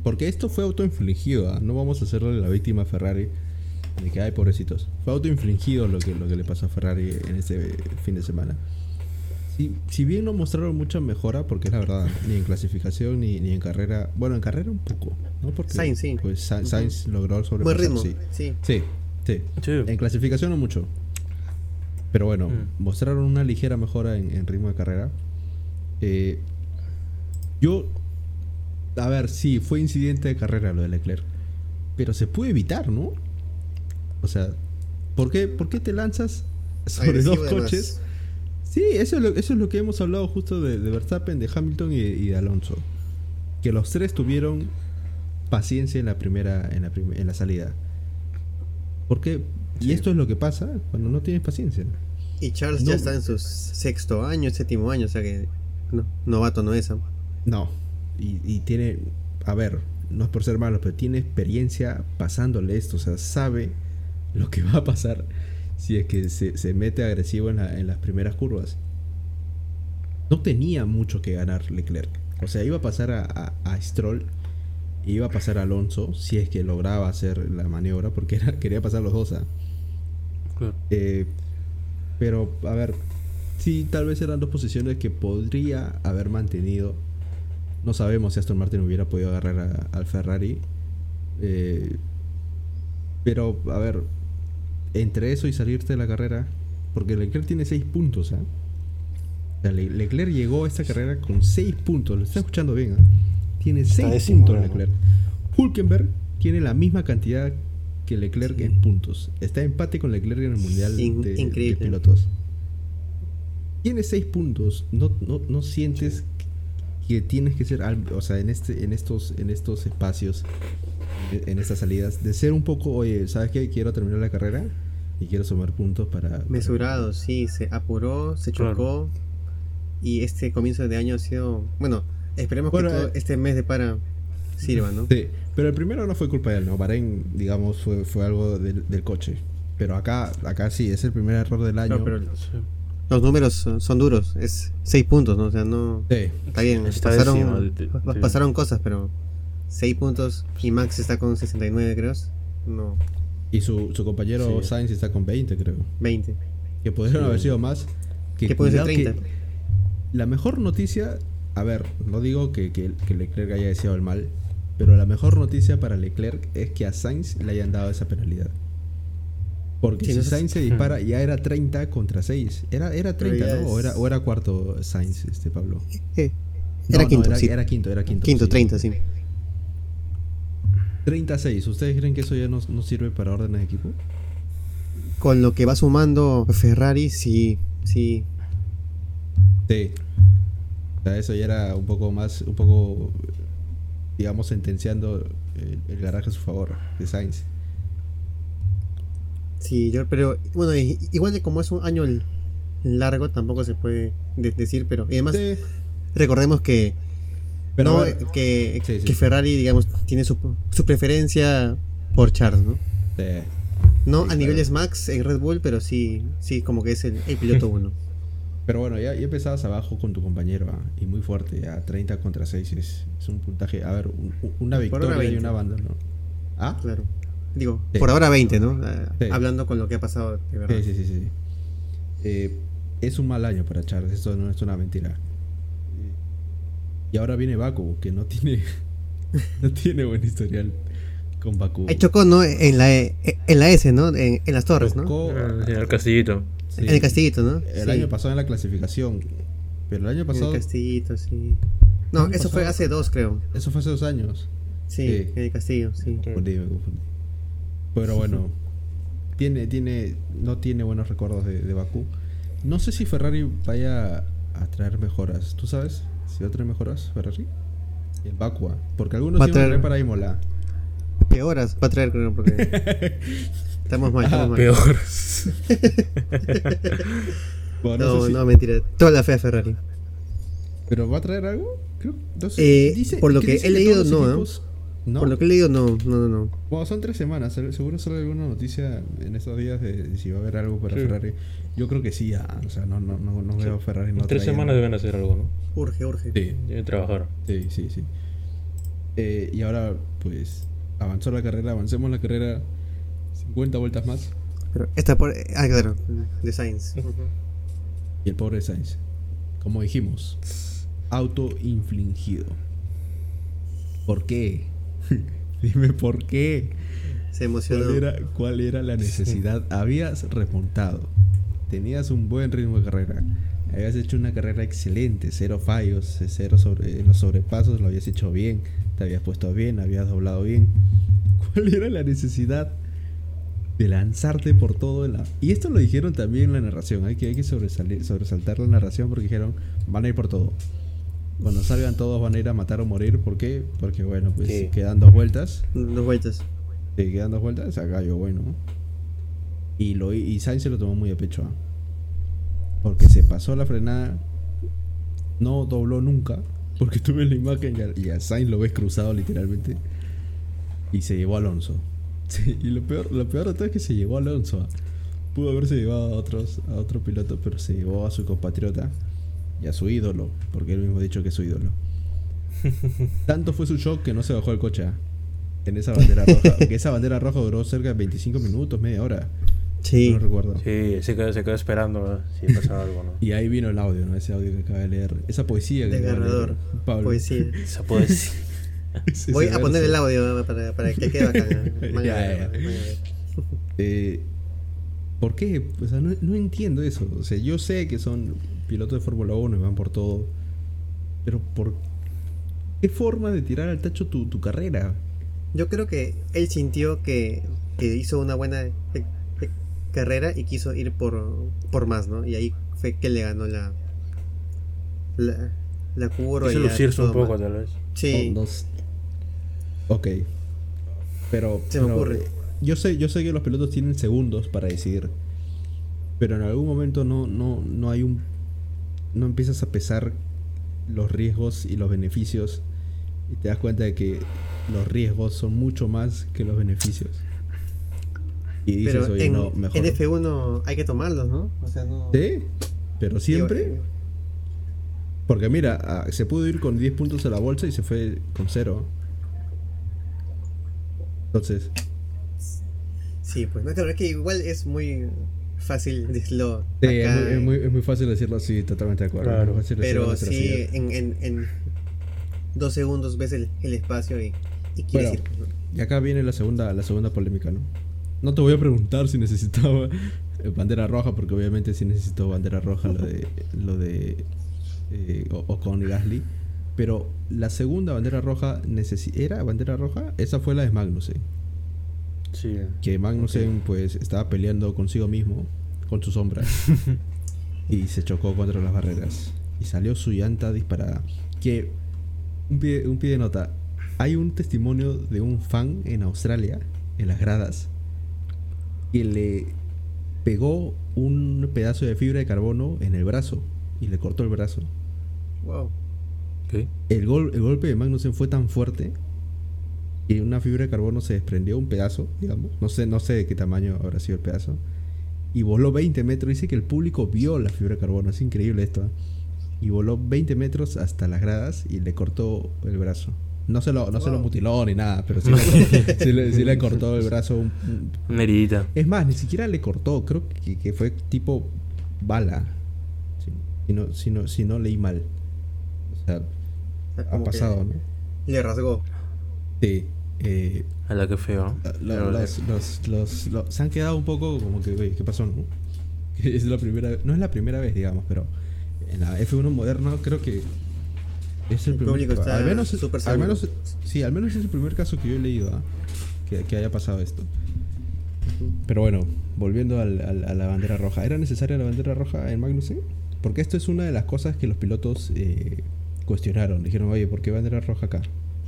Porque esto fue autoinfligido, ¿ah? no vamos a hacerle la víctima a Ferrari. De que hay pobrecitos. Fue autoinfligido lo que, lo que le pasó a Ferrari en este fin de semana. Si, si bien no mostraron mucha mejora, porque es la verdad, ni en clasificación ni, ni en carrera. Bueno, en carrera un poco, ¿no? Porque, Sainz, sí. Pues Sainz logró sobrepasar. Buen ritmo, sí. Sí, sí. En clasificación no mucho. Pero bueno, mm. mostraron una ligera mejora en, ritmo de carrera. Eh, yo, a ver, sí, fue incidente de carrera lo de Leclerc. Pero se puede evitar, ¿no? O sea, ¿por qué, ¿por qué te lanzas sobre dos coches? Sí, eso es, lo, eso es lo que hemos hablado justo de, Verstappen, de Hamilton y, de Alonso. Que los tres tuvieron paciencia en la primera, en la, en la salida. ¿Por qué? Y esto es lo que pasa cuando no tienes paciencia. Y Charles ya está en su sexto año, séptimo año, o sea que no, novato no es. No, y, tiene, a ver, no es por ser malo, pero tiene experiencia pasándole esto, o sea, sabe lo que va a pasar si es que se, mete agresivo en, en, las primeras curvas. No tenía mucho que ganar Leclerc. O sea, iba a pasar a, a, Stroll y iba a pasar a Alonso si es que lograba hacer la maniobra, porque era, (laughs) quería pasar los dos a. Eh, pero, a ver, sí, tal vez eran dos posiciones que podría haber mantenido. No sabemos si Aston Martin hubiera podido agarrar al Ferrari. Eh, pero, a ver, entre eso y salirte de la carrera, porque Leclerc tiene 6 puntos, ¿eh? Leclerc llegó a esta carrera con 6 puntos, lo está escuchando bien, ¿eh? Tiene 6 puntos Leclerc. Hulkenberg tiene la misma cantidad que Leclerc en puntos. Está empate con Leclerc en el Mundial de, Pilotos. Tiene 6 puntos. No, no, no sientes que tienes que ser, o sea, en, este, en, estos, en estos espacios, en estas salidas, de ser un poco, oye, ¿sabes qué? Quiero terminar la carrera y quiero sumar puntos para... Mesurado, sí, se apuró, se chocó y este comienzo de año ha sido, bueno, esperemos que todo eh, este mes de para sirva, ¿no? Sí, pero el primero no fue culpa de él, ¿no? Bahrein, digamos, fue, fue algo del, coche. Pero acá, acá sí, es el primer error del año. pero, Los números son, duros, es 6 puntos, ¿no? O sea, no... Sí. Está bien, pasaron, pasaron cosas, pero 6 puntos y Max está con 69, creo. No. Y su, su compañero Sainz está con 20, creo. 20. Que podrían haber sido más. Que, puede ser 30. la mejor noticia, a ver, no digo que, que, que Leclerc haya deseado el mal, pero la mejor noticia para Leclerc es que a Sainz le hayan dado esa penalidad. Porque si Sainz se dispara, ya era 30 contra 6. Era, era 30, ¿no? O, era, o era cuarto Sainz, este Pablo. era, quinto, era, sí. era quinto, era quinto. Quinto, 30, sí. 36. ¿Ustedes creen que eso ya no, no sirve para órdenes de equipo? Con lo que va sumando Ferrari, sí, sí. Sí. O sea, eso ya era un poco más, un poco digamos, sentenciando el, garaje a su favor de Sainz. Sí, yo, pero bueno, igual de como es un año largo, tampoco se puede decir, pero además recordemos que, pero, que, que, Ferrari, digamos, tiene su, su preferencia por Charles, ¿no? Sí. No a niveles max en Red Bull, pero sí, sí, como que es el, el piloto (laughs) uno. Pero bueno, ya, ya empezabas abajo con tu compañero ¿ah? y muy fuerte, a 30 contra 6 es, un puntaje. A ver, una victoria y una banda, ¿no? ¿Ah? Claro. Digo, por ahora 20, ¿no? Ah, hablando con lo que ha pasado, de verdad. Sí, sí, sí. sí. Eh, es un mal año para Charles, eso no es una mentira. Y ahora viene Baku, que no tiene (laughs) no tiene buen historial con Baku. Ahí chocó, ¿no? En la, en la S, ¿no? En, las torres, ¿no? En el castillito. En el castillito, ¿no? El año pasado en la clasificación. Pero el año pasado. En el castillito, sí. No, eso fue hace dos, creo. Eso fue hace dos años. Sí, en el castillo, sí. Pero bueno, tiene, tiene, no tiene buenos recuerdos de, de Bakú. No sé si Ferrari vaya a traer mejoras. ¿Tú sabes si va a traer mejoras Ferrari? En Bakua. Porque algunos iban a traer para Imola. Peoras va a traer, creo, porque. (laughs) estamos mal, estamos mal. Peoras. (laughs) no, no, mentira. Toda la fe a Ferrari. ¿Pero va a traer algo? Creo, no sé. eh, por lo que he leído, no. ¿No? Por lo que he leído, no, no, no. Bueno, son tres semanas. Seguro sale alguna noticia en estos días de, si va a haber algo para Ferrari. Yo creo que sí, ah, o sea, no, no, no, no veo Ferrari. No tres semanas deben hacer algo, ¿no? Urge, urge. Sí. Deben trabajar. Sí, sí, sí. Eh, y ahora, pues, avanzó la carrera, avancemos la carrera 50 vueltas más. Pero esta por. Ah, claro, de Sainz. Y el pobre Sainz. Como dijimos, auto infligido. ¿Por qué? (laughs) Dime por qué. Se emocionó. ¿Cuál era, cuál era la necesidad? Habías remontado. Tenías un buen ritmo de carrera. Habías hecho una carrera excelente, cero fallos, cero sobre, los sobrepasos, lo habías hecho bien, te habías puesto bien, habías doblado bien. (laughs) ¿Cuál era la necesidad de lanzarte por todo el... Y esto lo dijeron también en la narración, hay que, hay que sobresaltar la narración porque dijeron, van a ir por todo. Cuando salgan todos van a ir a matar o morir, ¿por qué? Porque bueno, pues quedan dos vueltas. Dos vueltas. Sí, quedan dos vueltas, acá yo bueno. Y, lo, y Sainz se lo tomó muy a pecho. ¿ah? Porque se pasó la frenada, no dobló nunca, porque (laughs) tuve la imagen y a, Sainz lo ves cruzado literalmente. Y se llevó a Alonso. (laughs) y lo peor, lo peor de todo es que se llevó a Alonso. ¿ah? Pudo haberse llevado a otros, a otro piloto, pero se llevó a su compatriota y a su ídolo, porque él mismo ha dicho que es su ídolo. (laughs) Tanto fue su shock que no se bajó el coche ¿ah? en esa bandera roja. (laughs) que esa bandera roja duró cerca de 25 minutos, media hora. Sí. No recuerdo. Sí, se quedó, se quedó esperando si pasaba algo, ¿no? (laughs) Y ahí vino el audio, ¿no? Ese audio que acaba de leer. Esa poesía que de Pablo. Poesía. Esa poesía. Voy a poner el audio para, para que quede acá. ya, eh, ¿Por qué? O sea, no, no, entiendo eso. O sea, yo sé que son pilotos de Fórmula 1 y van por todo. Pero ¿por qué forma de tirar al tacho tu, tu carrera? Yo creo que él sintió que, que hizo una buena carrera y quiso ir por, por más, ¿no? Y ahí fue que le ganó la la, la curva. Quiso lucirse un poco, tal vez. Sí. Ok. Pero. Se me ocurre. Yo sé, yo sé que los pilotos tienen segundos para decidir. Pero en algún momento no, no, no hay un. No empiezas a pesar los riesgos y los beneficios. Y te das cuenta de que los riesgos son mucho más que los beneficios. Y dices, pero en, no, mejor. En F1 hay que tomarlos, ¿no? O sea, no. Sí, pero siempre. Porque mira, ah, se pudo ir con 10 puntos a la bolsa y se fue con 0. Entonces. Sí, pues no, claro, es que igual es muy fácil (laughs) decirlo. Sí, es, muy, es, muy, fácil decirlo así, totalmente de acuerdo. Claro. pero sí, en, en, en, dos segundos ves el, el espacio y, y quieres ir. Pues, y acá viene la segunda, la segunda polémica, ¿no? No te voy a preguntar si necesitaba bandera roja, porque obviamente sí necesitó bandera roja lo de, (laughs) lo de eh, Ocon y Gasly. Pero la segunda bandera roja ¿era bandera roja? Esa fue la de Magnussen. Sí. Que Magnussen pues estaba peleando consigo mismo, con su sombra. (laughs) y se chocó contra las barreras. Y salió su llanta disparada. Que, un pie, un pie de nota, hay un testimonio de un fan en Australia, en las gradas, y le pegó un pedazo de fibra de carbono en el brazo y le cortó el brazo. Wow. El, gol, el golpe de Magnussen fue tan fuerte que una fibra de carbono se desprendió un pedazo, digamos. No sé, no sé de qué tamaño habrá sido el pedazo. Y voló 20 metros. Dice que el público vio la fibra de carbono. Es increíble esto. ¿eh? Y voló 20 metros hasta las gradas y le cortó el brazo. No se lo, no se lo mutiló ni nada, pero (laughs) sí, le, sí, le, cortó el brazo. Un, Una heridita. Es más, ni siquiera le cortó, creo que, que fue tipo bala. Si, no, si, no, si no leí mal. O sea, ha pasado, ¿no? Le rasgó. Sí. Eh, a la que feo. Los, los, los, se han quedado un poco como que, ¿qué pasó? No? (laughs) Es la primera, no es la primera vez, digamos, pero en la F1 moderno creo que es el, primer caso. Al menos, al menos, sí, al menos es el primer caso que yo he leído ¿ah? que, haya pasado esto. Pero bueno, volviendo al, a la bandera roja. ¿Era necesaria la bandera roja en Magnussen? Porque esto es una de las cosas que los pilotos eh, cuestionaron. Dijeron, oye, ¿por qué bandera roja acá?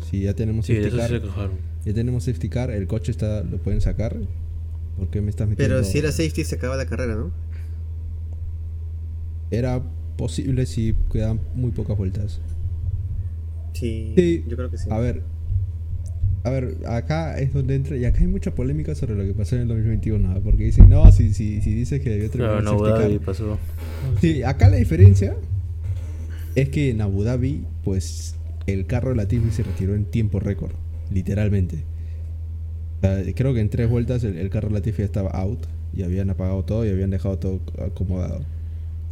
Si ya tenemos sí, safety car, ya tenemos safety car, el coche está lo pueden sacar. ¿Por qué me estás metiendo? Pero si era safety se acaba la carrera, ¿no? Era posible si quedan muy pocas vueltas. Sí, yo creo que sí. A ver, a ver, acá es donde entra, y acá hay mucha polémica sobre lo que pasó en el 2021, porque dicen, no, si, si, si dices que debió terminar no, Abu Dhabi pasó. Sí, acá la diferencia es que en Abu Dhabi, pues, el carro de Latifi se retiró en tiempo récord, literalmente. creo que en tres vueltas el, el carro Latifi estaba out, y habían apagado todo y habían dejado todo acomodado.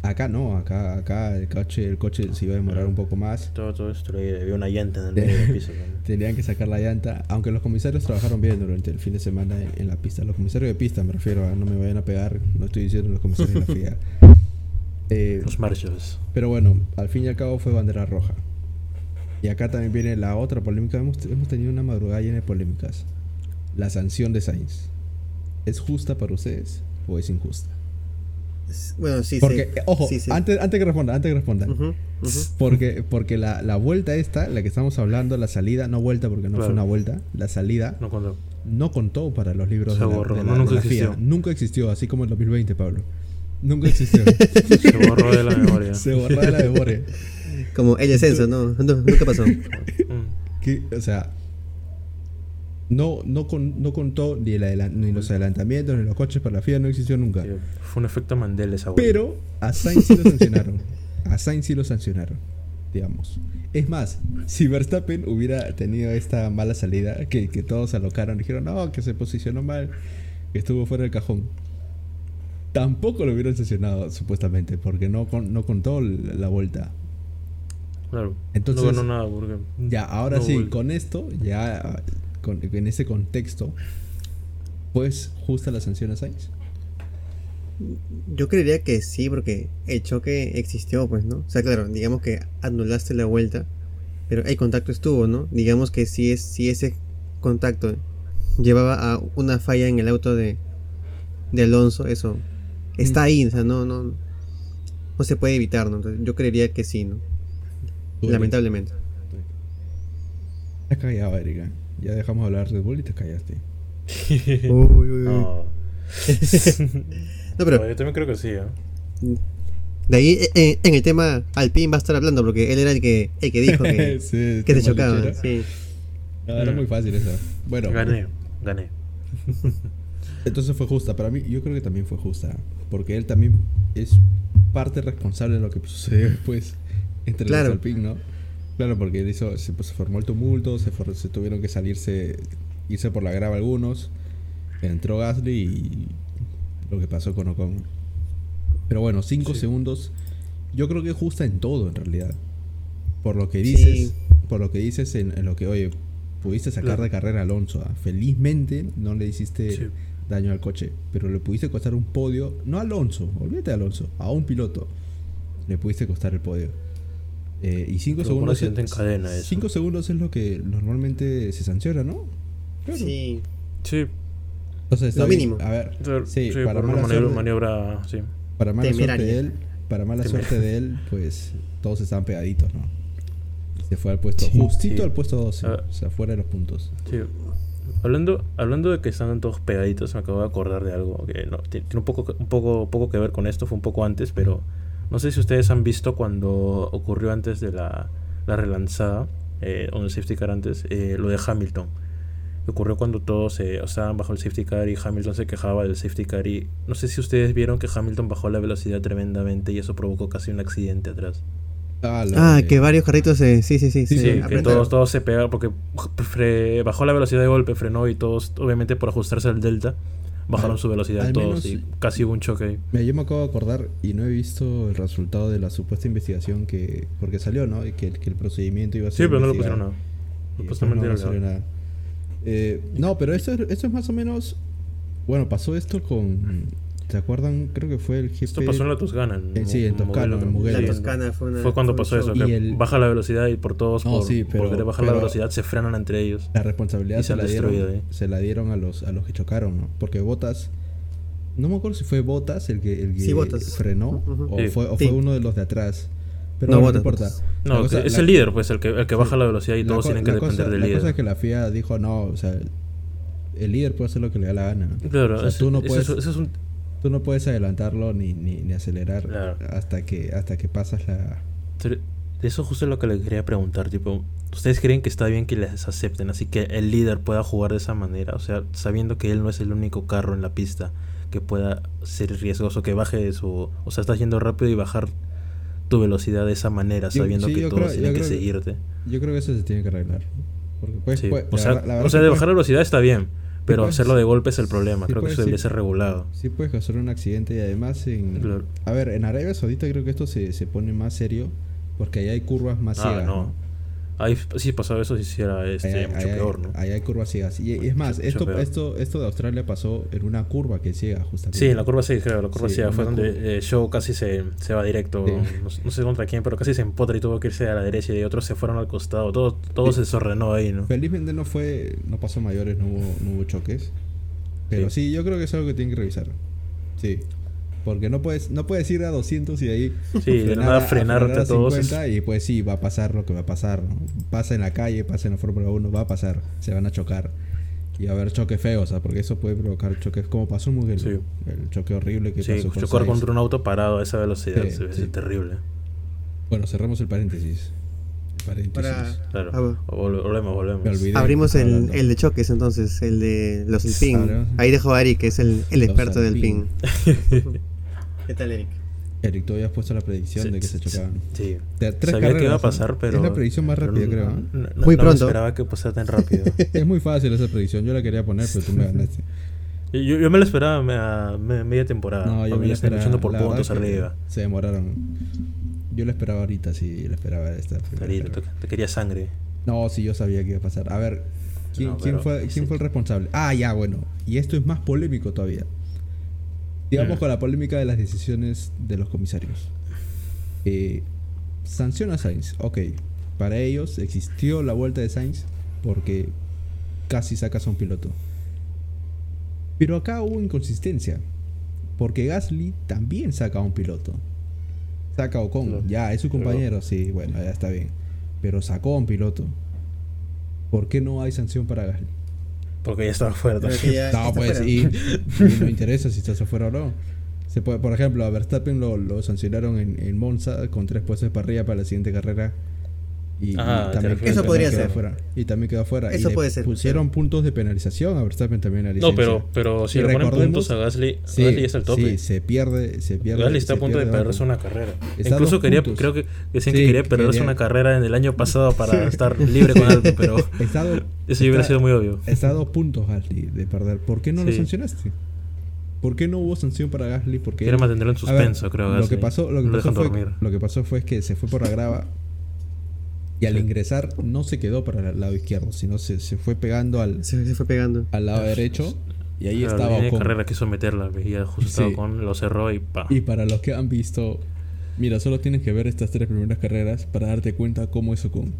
Acá no, acá, acá el coche, el coche se iba a demorar un poco más. Todo, todo destruido, había una llanta en el (laughs) medio del piso. Tenían que sacar la llanta, aunque los comisarios trabajaron bien durante el fin de semana en, la pista. Los comisarios de pista me refiero, a, no me vayan a pegar, no estoy diciendo los comisarios de la (laughs) FIA. Eh, los marchos. Pero bueno, al fin y al cabo fue bandera roja. Y acá también viene la otra polémica. Hemos, hemos tenido una madrugada llena de polémicas. La sanción de Sainz. ¿Es justa para ustedes o es injusta? Bueno, sí, porque, Ojo, Antes, antes que responda, antes que responda. Porque, porque la, la, vuelta esta, la que estamos hablando, la salida, no vuelta porque no fue una vuelta, la salida no contó, no contó para los libros de la, nunca existió. Nunca existió, así como en 2020, Pablo. Nunca (laughs) existió. Se borró de la memoria. Se borró de la memoria. Como el descenso, no, nunca pasó. (laughs) o sea, no, no, con, no contó ni, el ni los adelantamientos, ni los coches para la FIA, no existió nunca. fue un efecto Mandela esa Pero a Sainz sí lo sancionaron. A Sainz sí lo sancionaron, digamos. Es más, si Verstappen hubiera tenido esta mala salida, que, que todos alocaron, dijeron, no, que se posicionó mal, que estuvo fuera del cajón. Tampoco lo hubieran sancionado, supuestamente, porque no, no contó la vuelta. Claro. Entonces, no ganó nada porque Ya, ahora sí, con esto, ya en ese contexto, pues justa la sanción a Sainz? Yo creería que sí, porque el choque existió, pues, ¿no? O sea, claro, digamos que anulaste la vuelta, pero el contacto estuvo, ¿no? Digamos que si, es, si ese contacto llevaba a una falla en el auto de, de Alonso, eso está ahí, o sea, no, no, no se puede evitar, ¿no? Entonces, yo creería que sí, ¿no? Lamentablemente. Está callado, Erika. Ya dejamos de hablar de Bull y te callaste. (laughs) uy, uy, No. no, pero. yo también creo que sí, ¿eh? De ahí eh, eh, en el tema Alpine va a estar hablando porque él era el que, el que dijo que, (laughs) que se chocaba. Sí. No, era muy fácil eso. Bueno. Gané, gané. (laughs) Entonces fue justa. Para mí, yo creo que también fue justa. Porque él también es parte responsable de lo que sucedió después entre claro. los Alpine, ¿no? Claro, porque hizo, se, pues, formó el tumulto, se, se, tuvieron que salirse, irse por la grava algunos. Entró Gasly y lo que pasó con Ocon. Pero bueno, 5 segundos. Yo creo que es justa en todo, en realidad. Por lo que dices, por lo que dices en, lo que, oye, pudiste sacar de carrera a Alonso. ¿ah? Felizmente no le hiciste daño al coche, pero le pudiste costar un podio, no a Alonso, olvídate de Alonso, a un piloto. Le pudiste costar el podio. Eh, y 5 segundos. en cadena 5 segundos es lo que normalmente se sanciona, ¿no? Sí. Sí. Entonces, lo mínimo. A ver, sí, para mala maniobra, sí. Para mala suerte de él, para mala suerte de él, pues todos estaban pegaditos, ¿no? Se fue al puesto, justito al puesto 12, ah. o sea, fuera de los puntos. Sí. Hablando, hablando de que están todos pegaditos, me acabo de acordar de algo que no, tiene un poco, un poco, poco que ver con esto, fue un poco antes, pero no sé si ustedes han visto cuando ocurrió antes de la, la relanzada, eh, o el safety car antes, eh, lo de Hamilton. Ocurrió cuando todos eh, estaban bajo el safety car y Hamilton se quejaba del safety car. Y no sé si ustedes vieron que Hamilton bajó la velocidad tremendamente y eso provocó casi un accidente atrás. Ah, ah que varios carritos se. Sí, sí, sí. Sí, que todos, todos se pegaron porque bajó la velocidad de golpe, frenó y todos, obviamente por ajustarse al delta, bajaron su velocidad todos y casi hubo un choque. Me, yo me acabo de acordar y no he visto el resultado de la supuesta investigación que. Porque salió, ¿no? Y que, que el procedimiento iba a ser. Sí, pero no lo pusieron nada. Supuestamente no, no, nada. Eh, no, pero esto, esto es más o menos. Bueno, pasó esto con ¿Te acuerdan? Creo que fue el jefe. Esto pasó en la Toscana. En, sí, en Toscana, en Mugello. La Toscana fue, fue cuando pasó eso, que baja la velocidad y por todos, por, sí, pero, querer bajar la velocidad, se frenan entre ellos. La responsabilidad se, la dieron, se la dieron a los, a los que chocaron, ¿no? Porque Botas. No me acuerdo si fue Botas el que, el que frenó o, fue, o fue uno de los de atrás. Pero no, no, importa. No, es el líder, pues, el que, el que baja la velocidad y todos tienen que depender del líder. La cosa es que la FIA dijo, no, o sea, el líder puede hacer lo que le da la gana. Claro, o sea, tú no puedes, eso, eso es un Tú no puedes adelantarlo ni, ni, acelerar hasta que hasta que pasas la... Eso justo es lo que le quería preguntar, tipo, ¿ustedes creen que está bien que les acepten así que el líder pueda jugar de esa manera? O sea, sabiendo que él no es el único carro en la pista que pueda ser riesgoso, que baje su... O sea, estás yendo rápido y bajar tu velocidad de esa manera, sabiendo que todos tienen que seguirte. yo creo que eso se tiene que arreglar. Porque pues, o, sea, o sea, de bajar la velocidad está bien pero hacerlo de golpe es el problema, creo que eso debería ser regulado. Sí puedes causar un accidente y además en... A ver, en Arabia Saudita creo que esto se, se pone más serio porque ahí hay curvas más ah, ciegas. No. Ahí sí pasaba eso, si hiciera este, mucho peor, ¿no? Ahí hay curvas ciegas. Y, es más, esto, esto, esto de Australia pasó en una curva que ciega, justamente. Sí, en la curva ciega. La curva ciega fue donde eh, Show casi se, se va directo. No, sé contra quién, pero casi se empotra y tuvo que irse a la derecha y otros se fueron al costado. Todo, todo se desordenó ahí, ¿no? Felizmente no fue, no pasó mayores, no hubo, no hubo choques. Pero sí. yo creo que es algo que tienen que revisar. Sí. Porque no puedes, no puedes ir a 200 y ahí sí, frenar, nada frenarte a, todos. Y pues sí, va a pasar lo que va a pasar. Pasa en la calle, pasa en la Fórmula 1, va a pasar. Se van a chocar. Y va a haber choques feos, porque eso puede provocar choques como pasó muy bien. El choque horrible que sí, pasó. chocar contra un auto parado a esa velocidad es terrible. Bueno, cerramos el paréntesis. Paréntesis. Claro. volvemos, volvemos. Abrimos el, el, de choques entonces, el de los del ping. Ahí dejó a Eric, que es el, el experto del ping. (laughs) ¿Qué tal, Eric? Eric, tú habías puesto la predicción de que se chocaban. Sí. Sabía que iba a pasar, pero. Es la predicción más rápida, creo. muy pronto. No esperaba que pasara tan rápido. (laughs) es muy fácil esa predicción. Yo la quería poner, pero tú me ganaste. (laughs) Yo, yo, me la esperaba a media temporada. No, yo me la esperaba. luchando por puntos arriba. Se demoraron. Yo la esperaba ahorita, sí, la esperaba esta. te quería sangre. No, sí, yo sabía que iba a pasar. A ver, ¿quién, ¿quién fue, ¿quién fue el responsable? Ah, ya, bueno. Y esto es más polémico todavía. Digamos mm. con la polémica de las decisiones de los comisarios. Eh, sanciona a Sainz. Ok, para ellos existió la vuelta de Sainz porque casi sacas a un piloto. Pero acá hubo inconsistencia. Porque Gasly también saca a un piloto. Saca a Ocon, ya, es su compañero, sí, bueno, ya está bien. Pero sacó a un piloto. ¿Por qué no hay sanción para Gasly? Porque ya estaba fuera. no, pues, y, (laughs) no interesa si estás afuera o no. Se puede, por ejemplo, a Verstappen lo, lo sancionaron en, en, Monza con tres puestos para arriba para la siguiente carrera y, también, eso podría ser. Fuera, y también quedó fuera. Eso y puede ser. Pusieron puntos de penalización a Verstappen también a No, pero, pero si le ponen puntos a Gasly, Gasly es el tope. Sí, se pierde, se pierde. Gasly está a punto de perderse una carrera. Incluso quería, creo que decían que quería perderse una carrera en el año pasado para estar libre con algo, pero (laughs) eso hubiera sido muy obvio. Está a dos puntos Gasly de perder. ¿Por qué no lo sancionaste? ¿Por qué no hubo sanción para Gasly? Porque Quiere mantenerlo en suspenso, creo. Gasly. Lo que pasó, lo que, pasó fue, lo que pasó fue que se fue por la grava y al ingresar no se quedó para el lado izquierdo, sino se, se fue pegando al, se, fue pegando. al lado derecho. Y ahí estaba Ocon. La carrera quiso meterla, y justo con lo cerró y pa. Y para los que han visto, mira, solo tienes que ver estas tres primeras carreras para darte cuenta cómo es Ocon.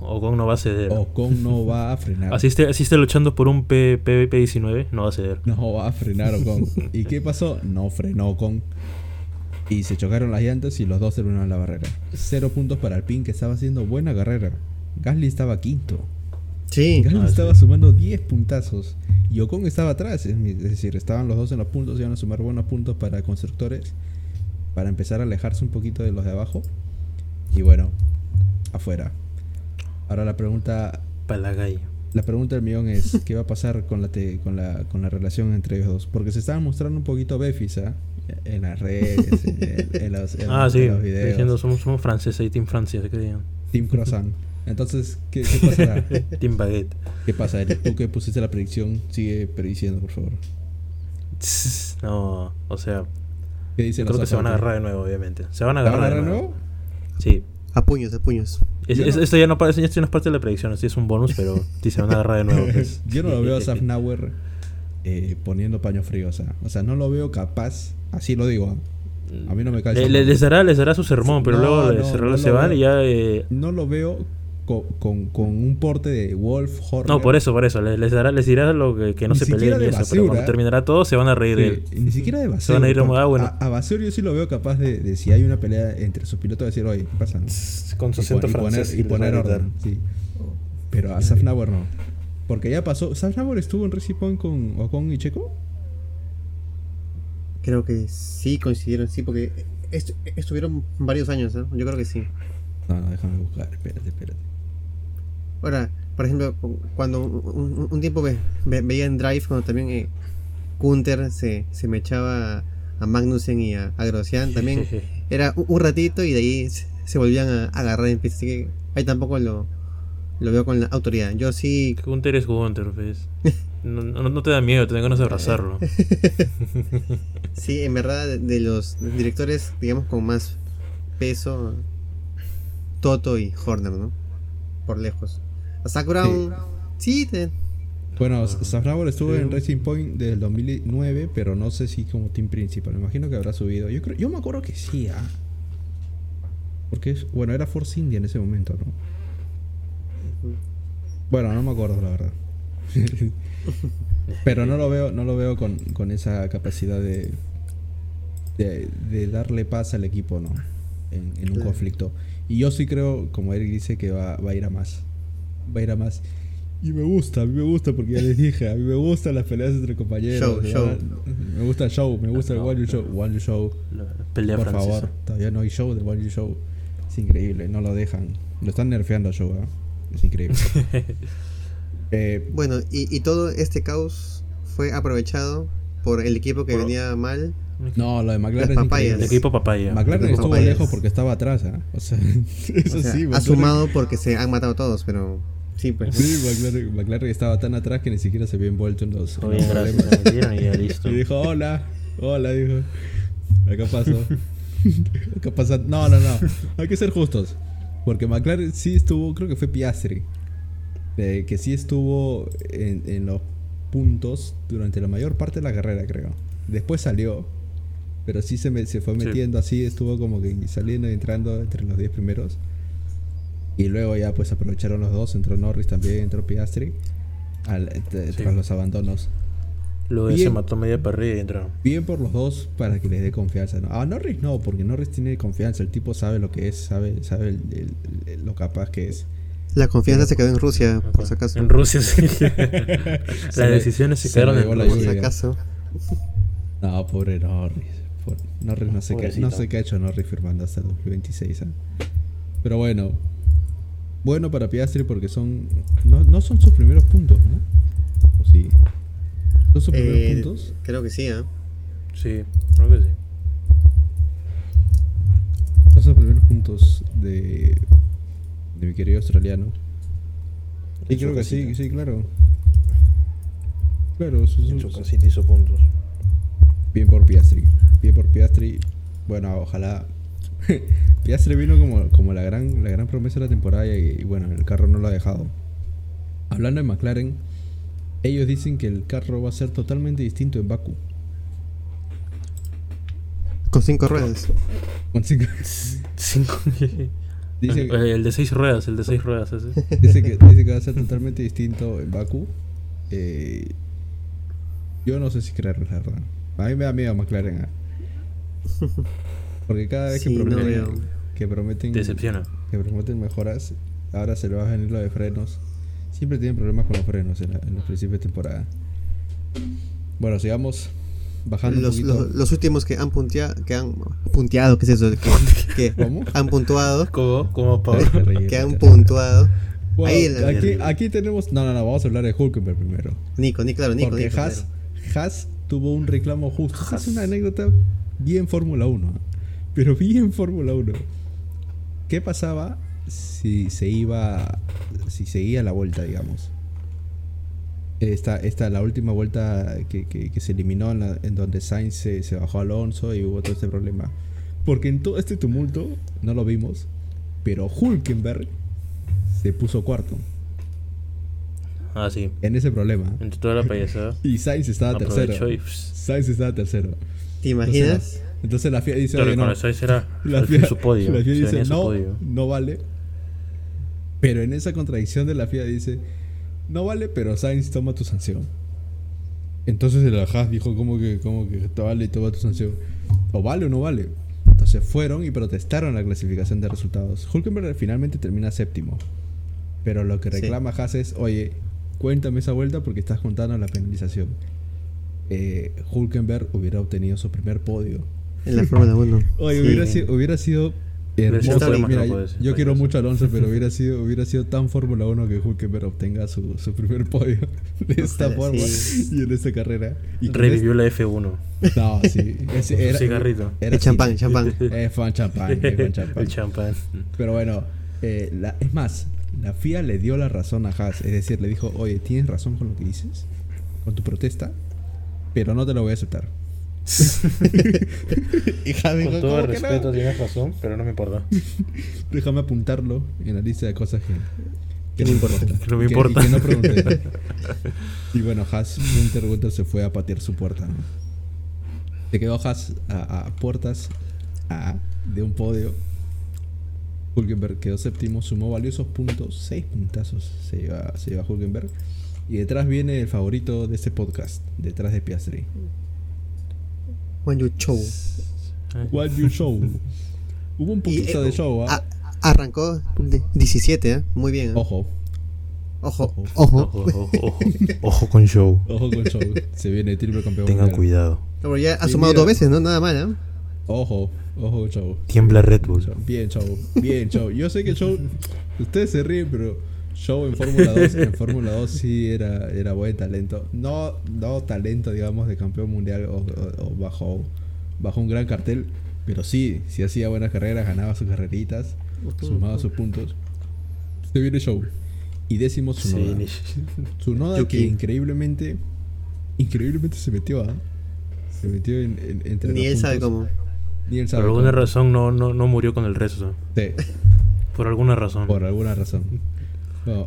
Ocon no va a ceder. Ocon no va (laughs) a frenar. Así esté, así esté luchando por un PvP 19, no va a ceder. No va a frenar Ocon. ¿Y qué pasó? No frenó Ocon. Y se chocaron las llantas y los dos terminaron la barrera. Cero puntos para Alpine que estaba haciendo buena carrera. Gasly estaba quinto. Sí. Gasly ah, estaba sumando 10 puntazos. Y Ocon estaba atrás. Es decir, estaban los dos en los puntos. Iban a sumar buenos puntos para constructores. Para empezar a alejarse un poquito de los de abajo. Y bueno, afuera. Ahora la pregunta. Palagay. La pregunta del millón es: ¿qué va a pasar con la, con la, con la relación entre ellos dos? Porque se estaban mostrando un poquito befis, ¿ah? En las redes, en, los, ah, sí, videos. Diciendo somos, somos franceses y Team Francia, se creían. Team Croissant. Entonces, ¿qué, qué pasará? (laughs) Team Baguette. ¿Qué pasa, Eric? Tú que pusiste la predicción, sigue prediciendo, por favor. No, o sea. ¿Qué dicen creo que se van a agarrar de nuevo, obviamente. ¿Se van a agarrar, de, nuevo? Sí. A puños, a puños. esto ya no, parece, esto no es parte de la predicción, esto es un bonus, pero (laughs) sí se van a agarrar de nuevo. Pues. Yo no lo veo a (laughs) Safnauer eh, poniendo paño frío, o sea, o sea, no lo veo capaz, así lo digo, a mí no me cae. les, dará, les dará su sermón, pero luego se van y ya. Eh, no lo veo con, con, un porte de Wolf Horror. No, por eso, por eso. Les, dará, les dirá lo que, no se peleen y eso. Pero cuando terminará todo, se van a reír de él. Ni siquiera de basura. Se van a ir a, ah, bueno. a, a yo sí lo veo capaz de, de, si hay una pelea entre sus pilotos, decir, oye, ¿qué pasa? Con su acento francés. Y poner, orden. Sí. Pero a Safnauer no. Porque ya pasó. ¿Safnauer estuvo en Racing con Ocon y Checo? Creo que sí coincidieron, sí, porque estuvieron varios años, ¿no? Yo creo que sí. No, no, déjame buscar, espérate, espérate. Ahora, por ejemplo, cuando un, tiempo veía en Drive, cuando también eh, Kunter se, se me echaba a Magnussen y a, a Grosjean, también era un, ratito y de ahí se, volvían a, agarrar en pista. Así que ahí tampoco lo, lo veo con la autoridad. Yo sí. Kunter es Kunter, ¿ves? (laughs) No, no, te da miedo, te ganas de abrazarlo. (laughs) sí, en verdad, de los directores, digamos, con más peso, Toto y Horner, ¿no? Por lejos. A Brown, sí. te... Bueno, Zach estuvo en Racing Point desde el 2009, pero no sé si como team principal. Me imagino que habrá subido. Yo creo, yo me acuerdo que sí, ¿ah? Porque, bueno, era Force India en ese momento, ¿no? Bueno, no me acuerdo, la verdad. (laughs) Pero no lo veo, no lo veo con, con esa capacidad de, de, darle paz al equipo, ¿no? En, un conflicto. Y yo sí creo, como Eric dice, que va, va a ir a más. Va a ir a más. Y me gusta, a mí me gusta porque ya les dije, a mí me gustan las peleas entre compañeros. Me gusta el show, me gusta el One You Show. One You Show. Por favor, todavía no hay show de One You Show. Es increíble, no lo dejan. Lo están nerfeando el show, ¿eh? Es increíble. (laughs) Eh, bueno, y, todo este caos fue aprovechado por el equipo que venía mal. No, lo de McLaren. El equipo papaya. McLaren estuvo lejos porque estaba atrás. ¿eh? O sea, (laughs) eso sí. Ha sumado porque se han matado todos, pero. Sí, pues. Sí, McLaren, estaba tan atrás que ni siquiera se había envuelto en los. y, (laughs) y dijo: Hola, hola, dijo. Acá pasó. (laughs) Acá pasa. No, no, no. Hay que ser justos. Porque McLaren sí estuvo, creo que fue Piastri que sí estuvo en, los puntos durante la mayor parte de la carrera, creo. Después salió, pero sí se, me, se fue metiendo así, estuvo como que saliendo y entrando entre los 10 primeros. Y luego ya pues aprovecharon los dos, entró Norris también, entró Piastri, al, tras los abandonos. Luego se mató media parrilla y entraron. Bien por los dos para que les dé confianza. ¿no? A Norris no, porque Norris tiene confianza, el tipo sabe lo que es, sabe, sabe lo capaz que es. La confianza se quedó en Rusia, por si acaso. En Rusia, sí. (laughs) Las decisiones se, quedaron en Rusia. Por si acaso. No, pobre Norris. Norris no sé, qué, no sé qué ha hecho Norris firmando hasta el 2026. ¿eh? Pero bueno. Bueno para Piastri porque son. No, no son sus primeros puntos, ¿no? ¿O sí? ¿Son sus primeros eh, puntos? Creo que sí, ¿eh? Sí, creo que sí. Son sus primeros puntos de de mi querido australiano. Y creo que sí, sí, claro. Claro, su, hizo puntos. Bien por Piastri. Bien por Piastri. Bueno, ojalá. (laughs) Piastri vino como, como la, gran, la gran promesa de la temporada y, bueno, el carro no lo ha dejado. Hablando de McLaren, ellos dicen que el carro va a ser totalmente distinto en Baku. Con cinco ruedas. Con cinco. (laughs) cinco. Dice el de seis ruedas, el de seis ruedas. Ese. (laughs) Dice, que, dice que va a ser totalmente distinto en Baku. Eh, yo no sé si creerlo, la verdad. A mí me da miedo McLaren. ¿eh? Porque cada vez que, prometen, que prometen. Decepciona. Que prometen mejoras, ahora se le va a venir lo de frenos. Siempre tienen problemas con los frenos en, en los principios de temporada. Bueno, sigamos bajando los, Los, últimos que han punteado, que han punteado, ¿qué es eso? Que, (laughs) ¿Cómo? Han puntuado. ¿Cómo? ¿Cómo (laughs) que han puntuado. aquí, aquí tenemos. No, no, no, vamos a hablar de Hulkenberg primero. Nico, ni claro, Nico. Porque Haas, Haas tuvo un reclamo justo. Es una anécdota bien Fórmula 1. Pero bien Fórmula 1. ¿Qué pasaba si se iba. si seguía la vuelta, digamos? Esta, esta la última vuelta que, se eliminó en, donde Sainz se, se, bajó Alonso y hubo todo este problema. Porque en todo este tumulto, no lo vimos, pero Hulkenberg se puso cuarto. Ah, sí. En ese problema. En toda la payasada. (laughs) Y Sainz estaba tercero. Sainz estaba tercero. ¿Te imaginas? Entonces, la FIA dice, claro, no, Sainz era (laughs) la FIA, su podio. La FIA dice, no, no vale. Pero en esa contradicción de la FIA dice, no vale, pero Sainz toma tu sanción. Entonces el Haas dijo, ¿cómo que, cómo que te vale y toma tu sanción? ¿O vale o no vale? Entonces fueron y protestaron la clasificación de resultados. Hulkenberg finalmente termina séptimo. Pero lo que reclama Haas es, oye, cuéntame esa vuelta porque estás contando la penalización. Eh, Hulkenberg hubiera obtenido su primer podio. En la Fórmula 1. (laughs) Oye, hubiera, sido, hubiera sido hermoso. Mira, yo, quiero mucho a Alonso, pero hubiera (laughs) sido, hubiera sido tan Fórmula 1 que Hulkenberg obtenga su, su primer podio (laughs) de esta forma y en esta carrera. Y Revivió la F1. No, sí. (laughs) era, cigarrito. Era champán, champán. Es fan champán. champán. El champán. Pero bueno, eh, la, es más, la FIA le dio la razón a Haas. Es decir, le dijo, oye, tienes razón con lo que dices, con tu protesta, pero no te lo voy a aceptar. (laughs) con todo respeto, tienes razón, pero no me importa. Déjame apuntarlo en la lista de cosas que, que no importa. Que no me importa. Y, no pregunté. (laughs) y bueno, Haas, un interrogante se fue a patear su puerta. Se quedó Haas a, a puertas a, de un podio Hulkenberg quedó séptimo, sumó valiosos puntos, seis puntazos se lleva, se lleva Hulkenberg. Y detrás viene el favorito de este podcast, detrás de Piastri. One You Show. One You Show. (laughs) Hubo un poquito de eh, show, ¿ah? Arrancó 17, ¿eh? Muy bien. ¿eh? Ojo. Ojo. Ojo. Ojo. Ojo, con show. Ojo con show. Se viene triple campeón. Tengan cuidado. Pero ya ha sumado dos veces, ¿no? Nada mal, ¿eh? Ojo. Ojo, show. Tiembla Red Bull. Bien, show. Bien, show. Yo sé que show. (laughs) Ustedes se ríen, pero show en Fórmula 2. En Fórmula 2 sí era, era buen talento. No, no talento, digamos, de campeón mundial o, bajo, bajo un gran cartel. Pero sí, sí hacía buenas carreras, ganaba sus carreritas, sumaba sus puntos. Se viene show. Y décimo su Su noda que increíblemente. Increíblemente se metió, ¿ah? Se metió en, entre Ni él sabe cómo. Por alguna razón no, no, no murió con el resto. Sí. Por alguna razón. Por alguna razón.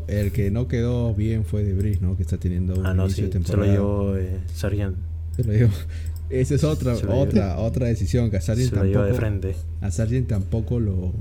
El que no quedó bien fue Debris, ¿no? Que está teniendo un ah, no, inicio de temporada. Se lo llevó (laughs) eh, Sargent. Se lo llevó. Esa es otra, otra, otra decisión que a Sargent se tampoco. de frente. A Sargent tampoco lo,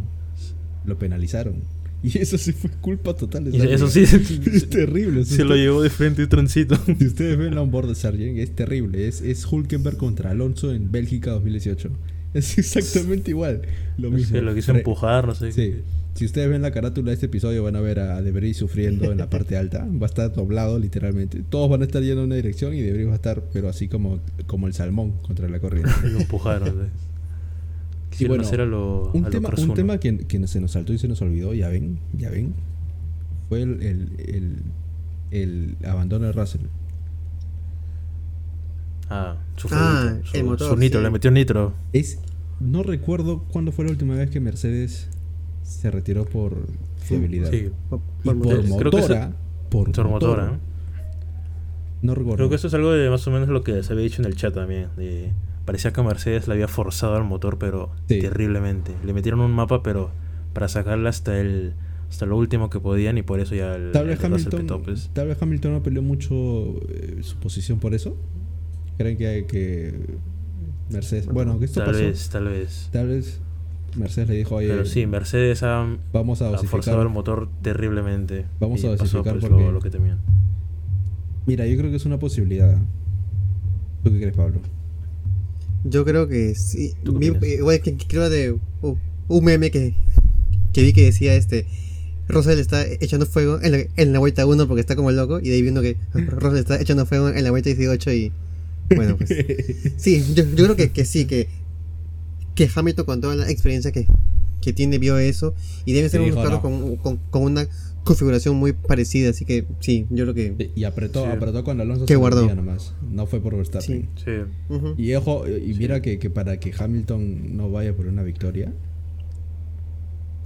lo penalizaron. Y eso sí fue culpa total de. Eso (laughs) sí es terrible. Se lo llevó de frente y transito. (laughs) Si ustedes ven la onboard de Sargent, es terrible. Es, es Hulkenberg contra Alonso en Bélgica 2018. Es exactamente igual. Lo mismo. lo quiso empujar, no sé. Sí. Si ustedes ven la carátula de este episodio, van a ver a Debris sufriendo en la parte (laughs) alta. Va a estar doblado, literalmente. Todos van a estar yendo en una dirección y Debris va a estar, pero así como, como el salmón contra la corriente. (laughs) lo empujaron. y bueno, un, tema, un tema que, que, se nos saltó y se nos olvidó, ya ven, ya ven, fue el, el, el, el abandono de Russell. Ah, su, ah, el motor, su nitro, le metió nitro. Es, no recuerdo cuándo fue la última vez que Mercedes se retiró por fiabilidad. Sí, por, por, motora. por motora. No recuerdo. Creo que eso es algo de más o menos lo que se había dicho en el chat también. parecía que Mercedes le había forzado al motor, pero terriblemente. Le metieron un mapa, pero para sacarla hasta el hasta lo último que podían y por eso ya el, tal vez Hamilton, tal vez Hamilton no peleó mucho eh, su posición por eso ¿Creen que, que Mercedes... Bueno, que esto tal vez, tal vez. Tal vez Mercedes le dijo, oye... Pero sí, Mercedes ha, vamos a forzado el motor terriblemente. Vamos a dosificar pues, porque... lo, que temían. Mira, yo creo que es una posibilidad. ¿Tú qué crees, Pablo? Yo creo que sí. Igual que creo de un meme que, que vi que decía este... Rosel está echando fuego en la, en la vuelta 1 porque está como loco y de ahí viendo que (laughs) Rosel está echando fuego en la vuelta 18 y bueno, pues. sí, yo, creo que, que, sí, que, que Hamilton con toda la experiencia que, que tiene vio eso y debe ser un carro con, con, una configuración muy parecida, así que sí, yo creo que... Y apretó, apretó cuando Alonso se guardó. nomás, no fue por Verstappen. Sí. Y ojo, y mira que, que para que Hamilton no vaya por una victoria,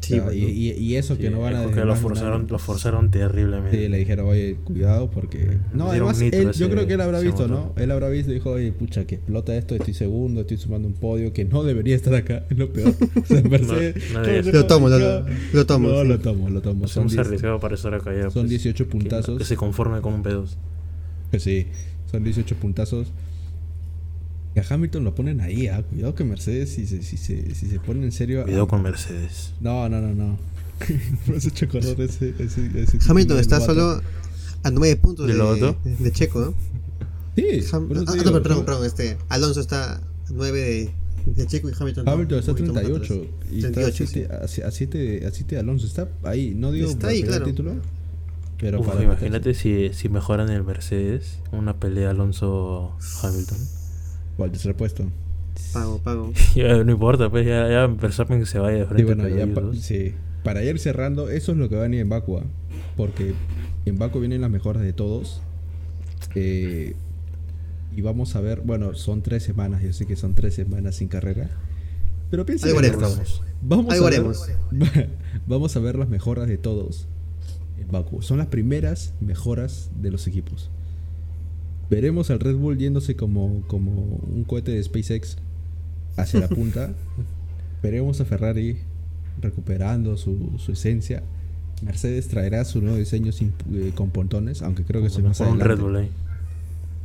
y, eso que no van a porque lo forzaron, lo forzaron terriblemente. Sí, le dijeron, oye, cuidado porque. No, además, yo creo que él habrá visto, ¿no? Él habrá visto y dijo, oye, pucha, que explota esto, estoy segundo, estoy sumando un podio que no debería estar acá, es lo peor. lo tomo, lo, lo, tomo. No, lo tomo, lo tomo. Son arriesgado para estar acá ya. Son 18 pues, puntazos. Que, se conforme con un P2. Que sí, son 18 puntazos a Hamilton lo ponen ahí, ah, cuidado que Mercedes, si se, si se, si se pone en serio. Cuidado con Mercedes. No, no, no, no. (laughs) no has hecho color ese, ese, Hamilton está solo a 9 puntos de, de, Checo, ¿no? Sí. ah, no, perdón, perdón, este, Alonso está a 9 de, de Checo y Hamilton. Hamilton está a 38. Y 38, está a 7 a, de Alonso. Está ahí, no digo está ahí, claro. título. Pero Uf, imagínate si, si mejoran el Mercedes, una pelea Alonso-Hamilton. O al tercer puesto. Pago, pago. (laughs) no importa, pues ya, ya Verstappen que se vaya de frente. Sí, bueno, ya sí. Para ir cerrando, eso es lo que va a venir en Baku. ¿ah? Porque en Baku vienen las mejoras de todos. Eh, y vamos a ver, bueno, son tres semanas, yo sé que son tres semanas sin carrera. Pero piensa que vamos, a ver, (laughs) vamos a ver las mejoras de todos en Baku. Son las primeras mejoras de los equipos. Veremos al Red Bull yéndose como, como un cohete de SpaceX hacia la punta. (laughs) Veremos a Ferrari recuperando su, su esencia. Mercedes traerá su nuevo diseño sin, eh, con pontones, aunque creo que se va a Red Bull ahí.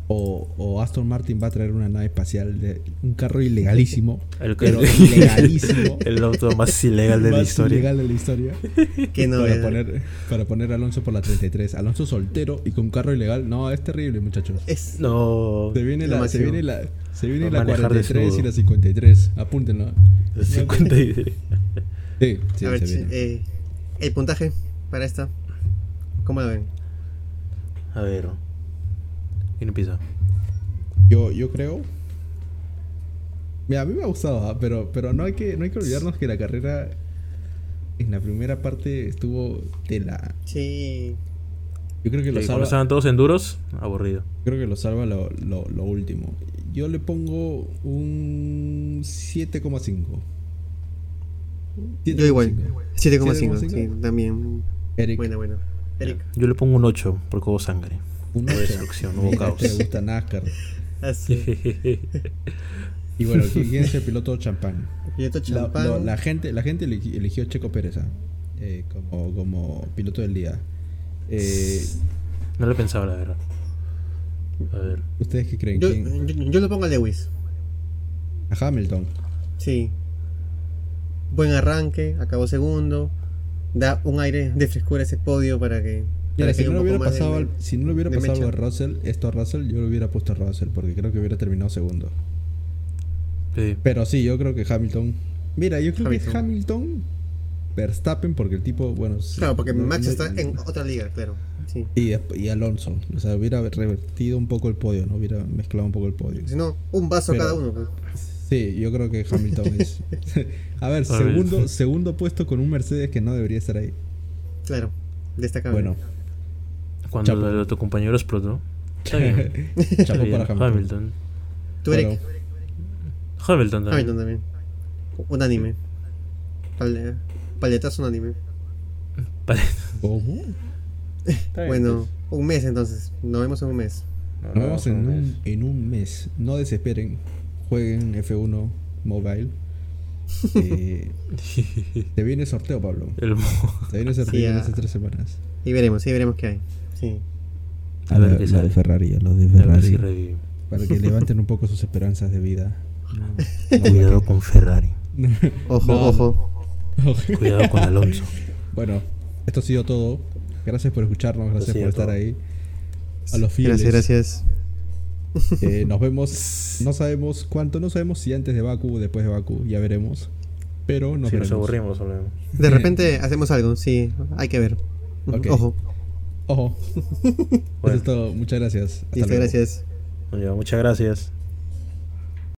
O, Aston Martin va a traer una nave espacial de un carro ilegalísimo. (laughs) El, pero ilegalísimo. (laughs) El auto más ilegal de la historia. ilegal de la historia. (laughs) para, poner, para poner Alonso por la 33. Alonso soltero y con un carro ilegal. No, es terrible, muchachos. Es, no. Se viene la, se viene la, se viene la 43 y la 53. Apúntenlo. La 53. Sí, sí, a ver, eh, el puntaje para esta. ¿Cómo lo ven? A ver. ¿Quién empieza? Yo, yo creo. Mira, a mí me ha gustado, ¿ah? pero, pero no, hay que, no hay que olvidarnos que la carrera en la primera parte estuvo de la. Sí. Yo creo que lo salva. estaban todos en duros, aburrido. Creo que lo salva lo, lo, último. Yo le pongo un 7,5. Yo igual. 7,5. Sí, también. Eric. Bueno, bueno. Eric. Yo le pongo un 8 porque hubo sangre. Una destrucción, hubo caos. Te gusta NASCAR. (laughs) Así. (laughs) y bueno, ¿quién es el piloto champán? Piloto champán. La, gente, la gente eligió Checo Pérez ¿ah? eh, como, como piloto del día. Eh, no lo pensaba, la verdad. A ver. ¿Ustedes qué creen? Yo, yo, lo pongo a Lewis. A Hamilton. Sí. Buen arranque, acabó segundo. Da un aire de frescura a ese podio para que si, no hubiera pasado, si no lo hubiera pasado a Russell, esto a Russell, yo lo hubiera puesto a Russell porque creo que hubiera terminado segundo. Pero sí, yo creo que Hamilton. Mira, yo creo que Hamilton, Verstappen, porque el tipo, bueno. Claro, porque Max está en otra liga, claro. Sí. Y, y, Alonso, o sea, hubiera revertido un poco el podio, ¿no? Hubiera mezclado un poco el podio. Si no, un vaso cada uno. Pues. Sí, yo creo que Hamilton es. (laughs) a ver, segundo, segundo puesto con un Mercedes que no debería estar ahí. Claro, destacable. Bueno, cuando el otro compañero explotó. Está bien. (laughs) Chapo para Hamilton. Hamilton. ¿Tú, Eric? Hamilton también. Hamilton también. Un anime. paletazo un anime. ¿Cómo? bueno, un mes entonces. Nos vemos en un mes. Nos vemos en un, en un mes. No desesperen. Jueguen F1 Mobile. (laughs) Eh, te viene sorteo, Pablo. El te viene sorteo en estas tres semanas. Y veremos, sí, veremos qué hay. A, ver, qué de Ferrari, los de Ferrari. para que (laughs) levanten un poco sus esperanzas de vida. Cuidado con Ferrari. (laughs) ojo, ojo. Cuidado con Alonso. (laughs) Bueno, esto ha sido todo. Gracias por escucharnos, gracias por estar ahí. A los fieles. Gracias, gracias. Eh, nos vemos, no sabemos cuánto, no sabemos si antes de Baku o después de Baku, ya veremos. Pero nos, si nos aburrimos, De repente hacemos algo, sí, hay que ver. Ojo. Ojo. (laughs) Eso es todo. Muchas gracias. Hasta gracias. muchas gracias.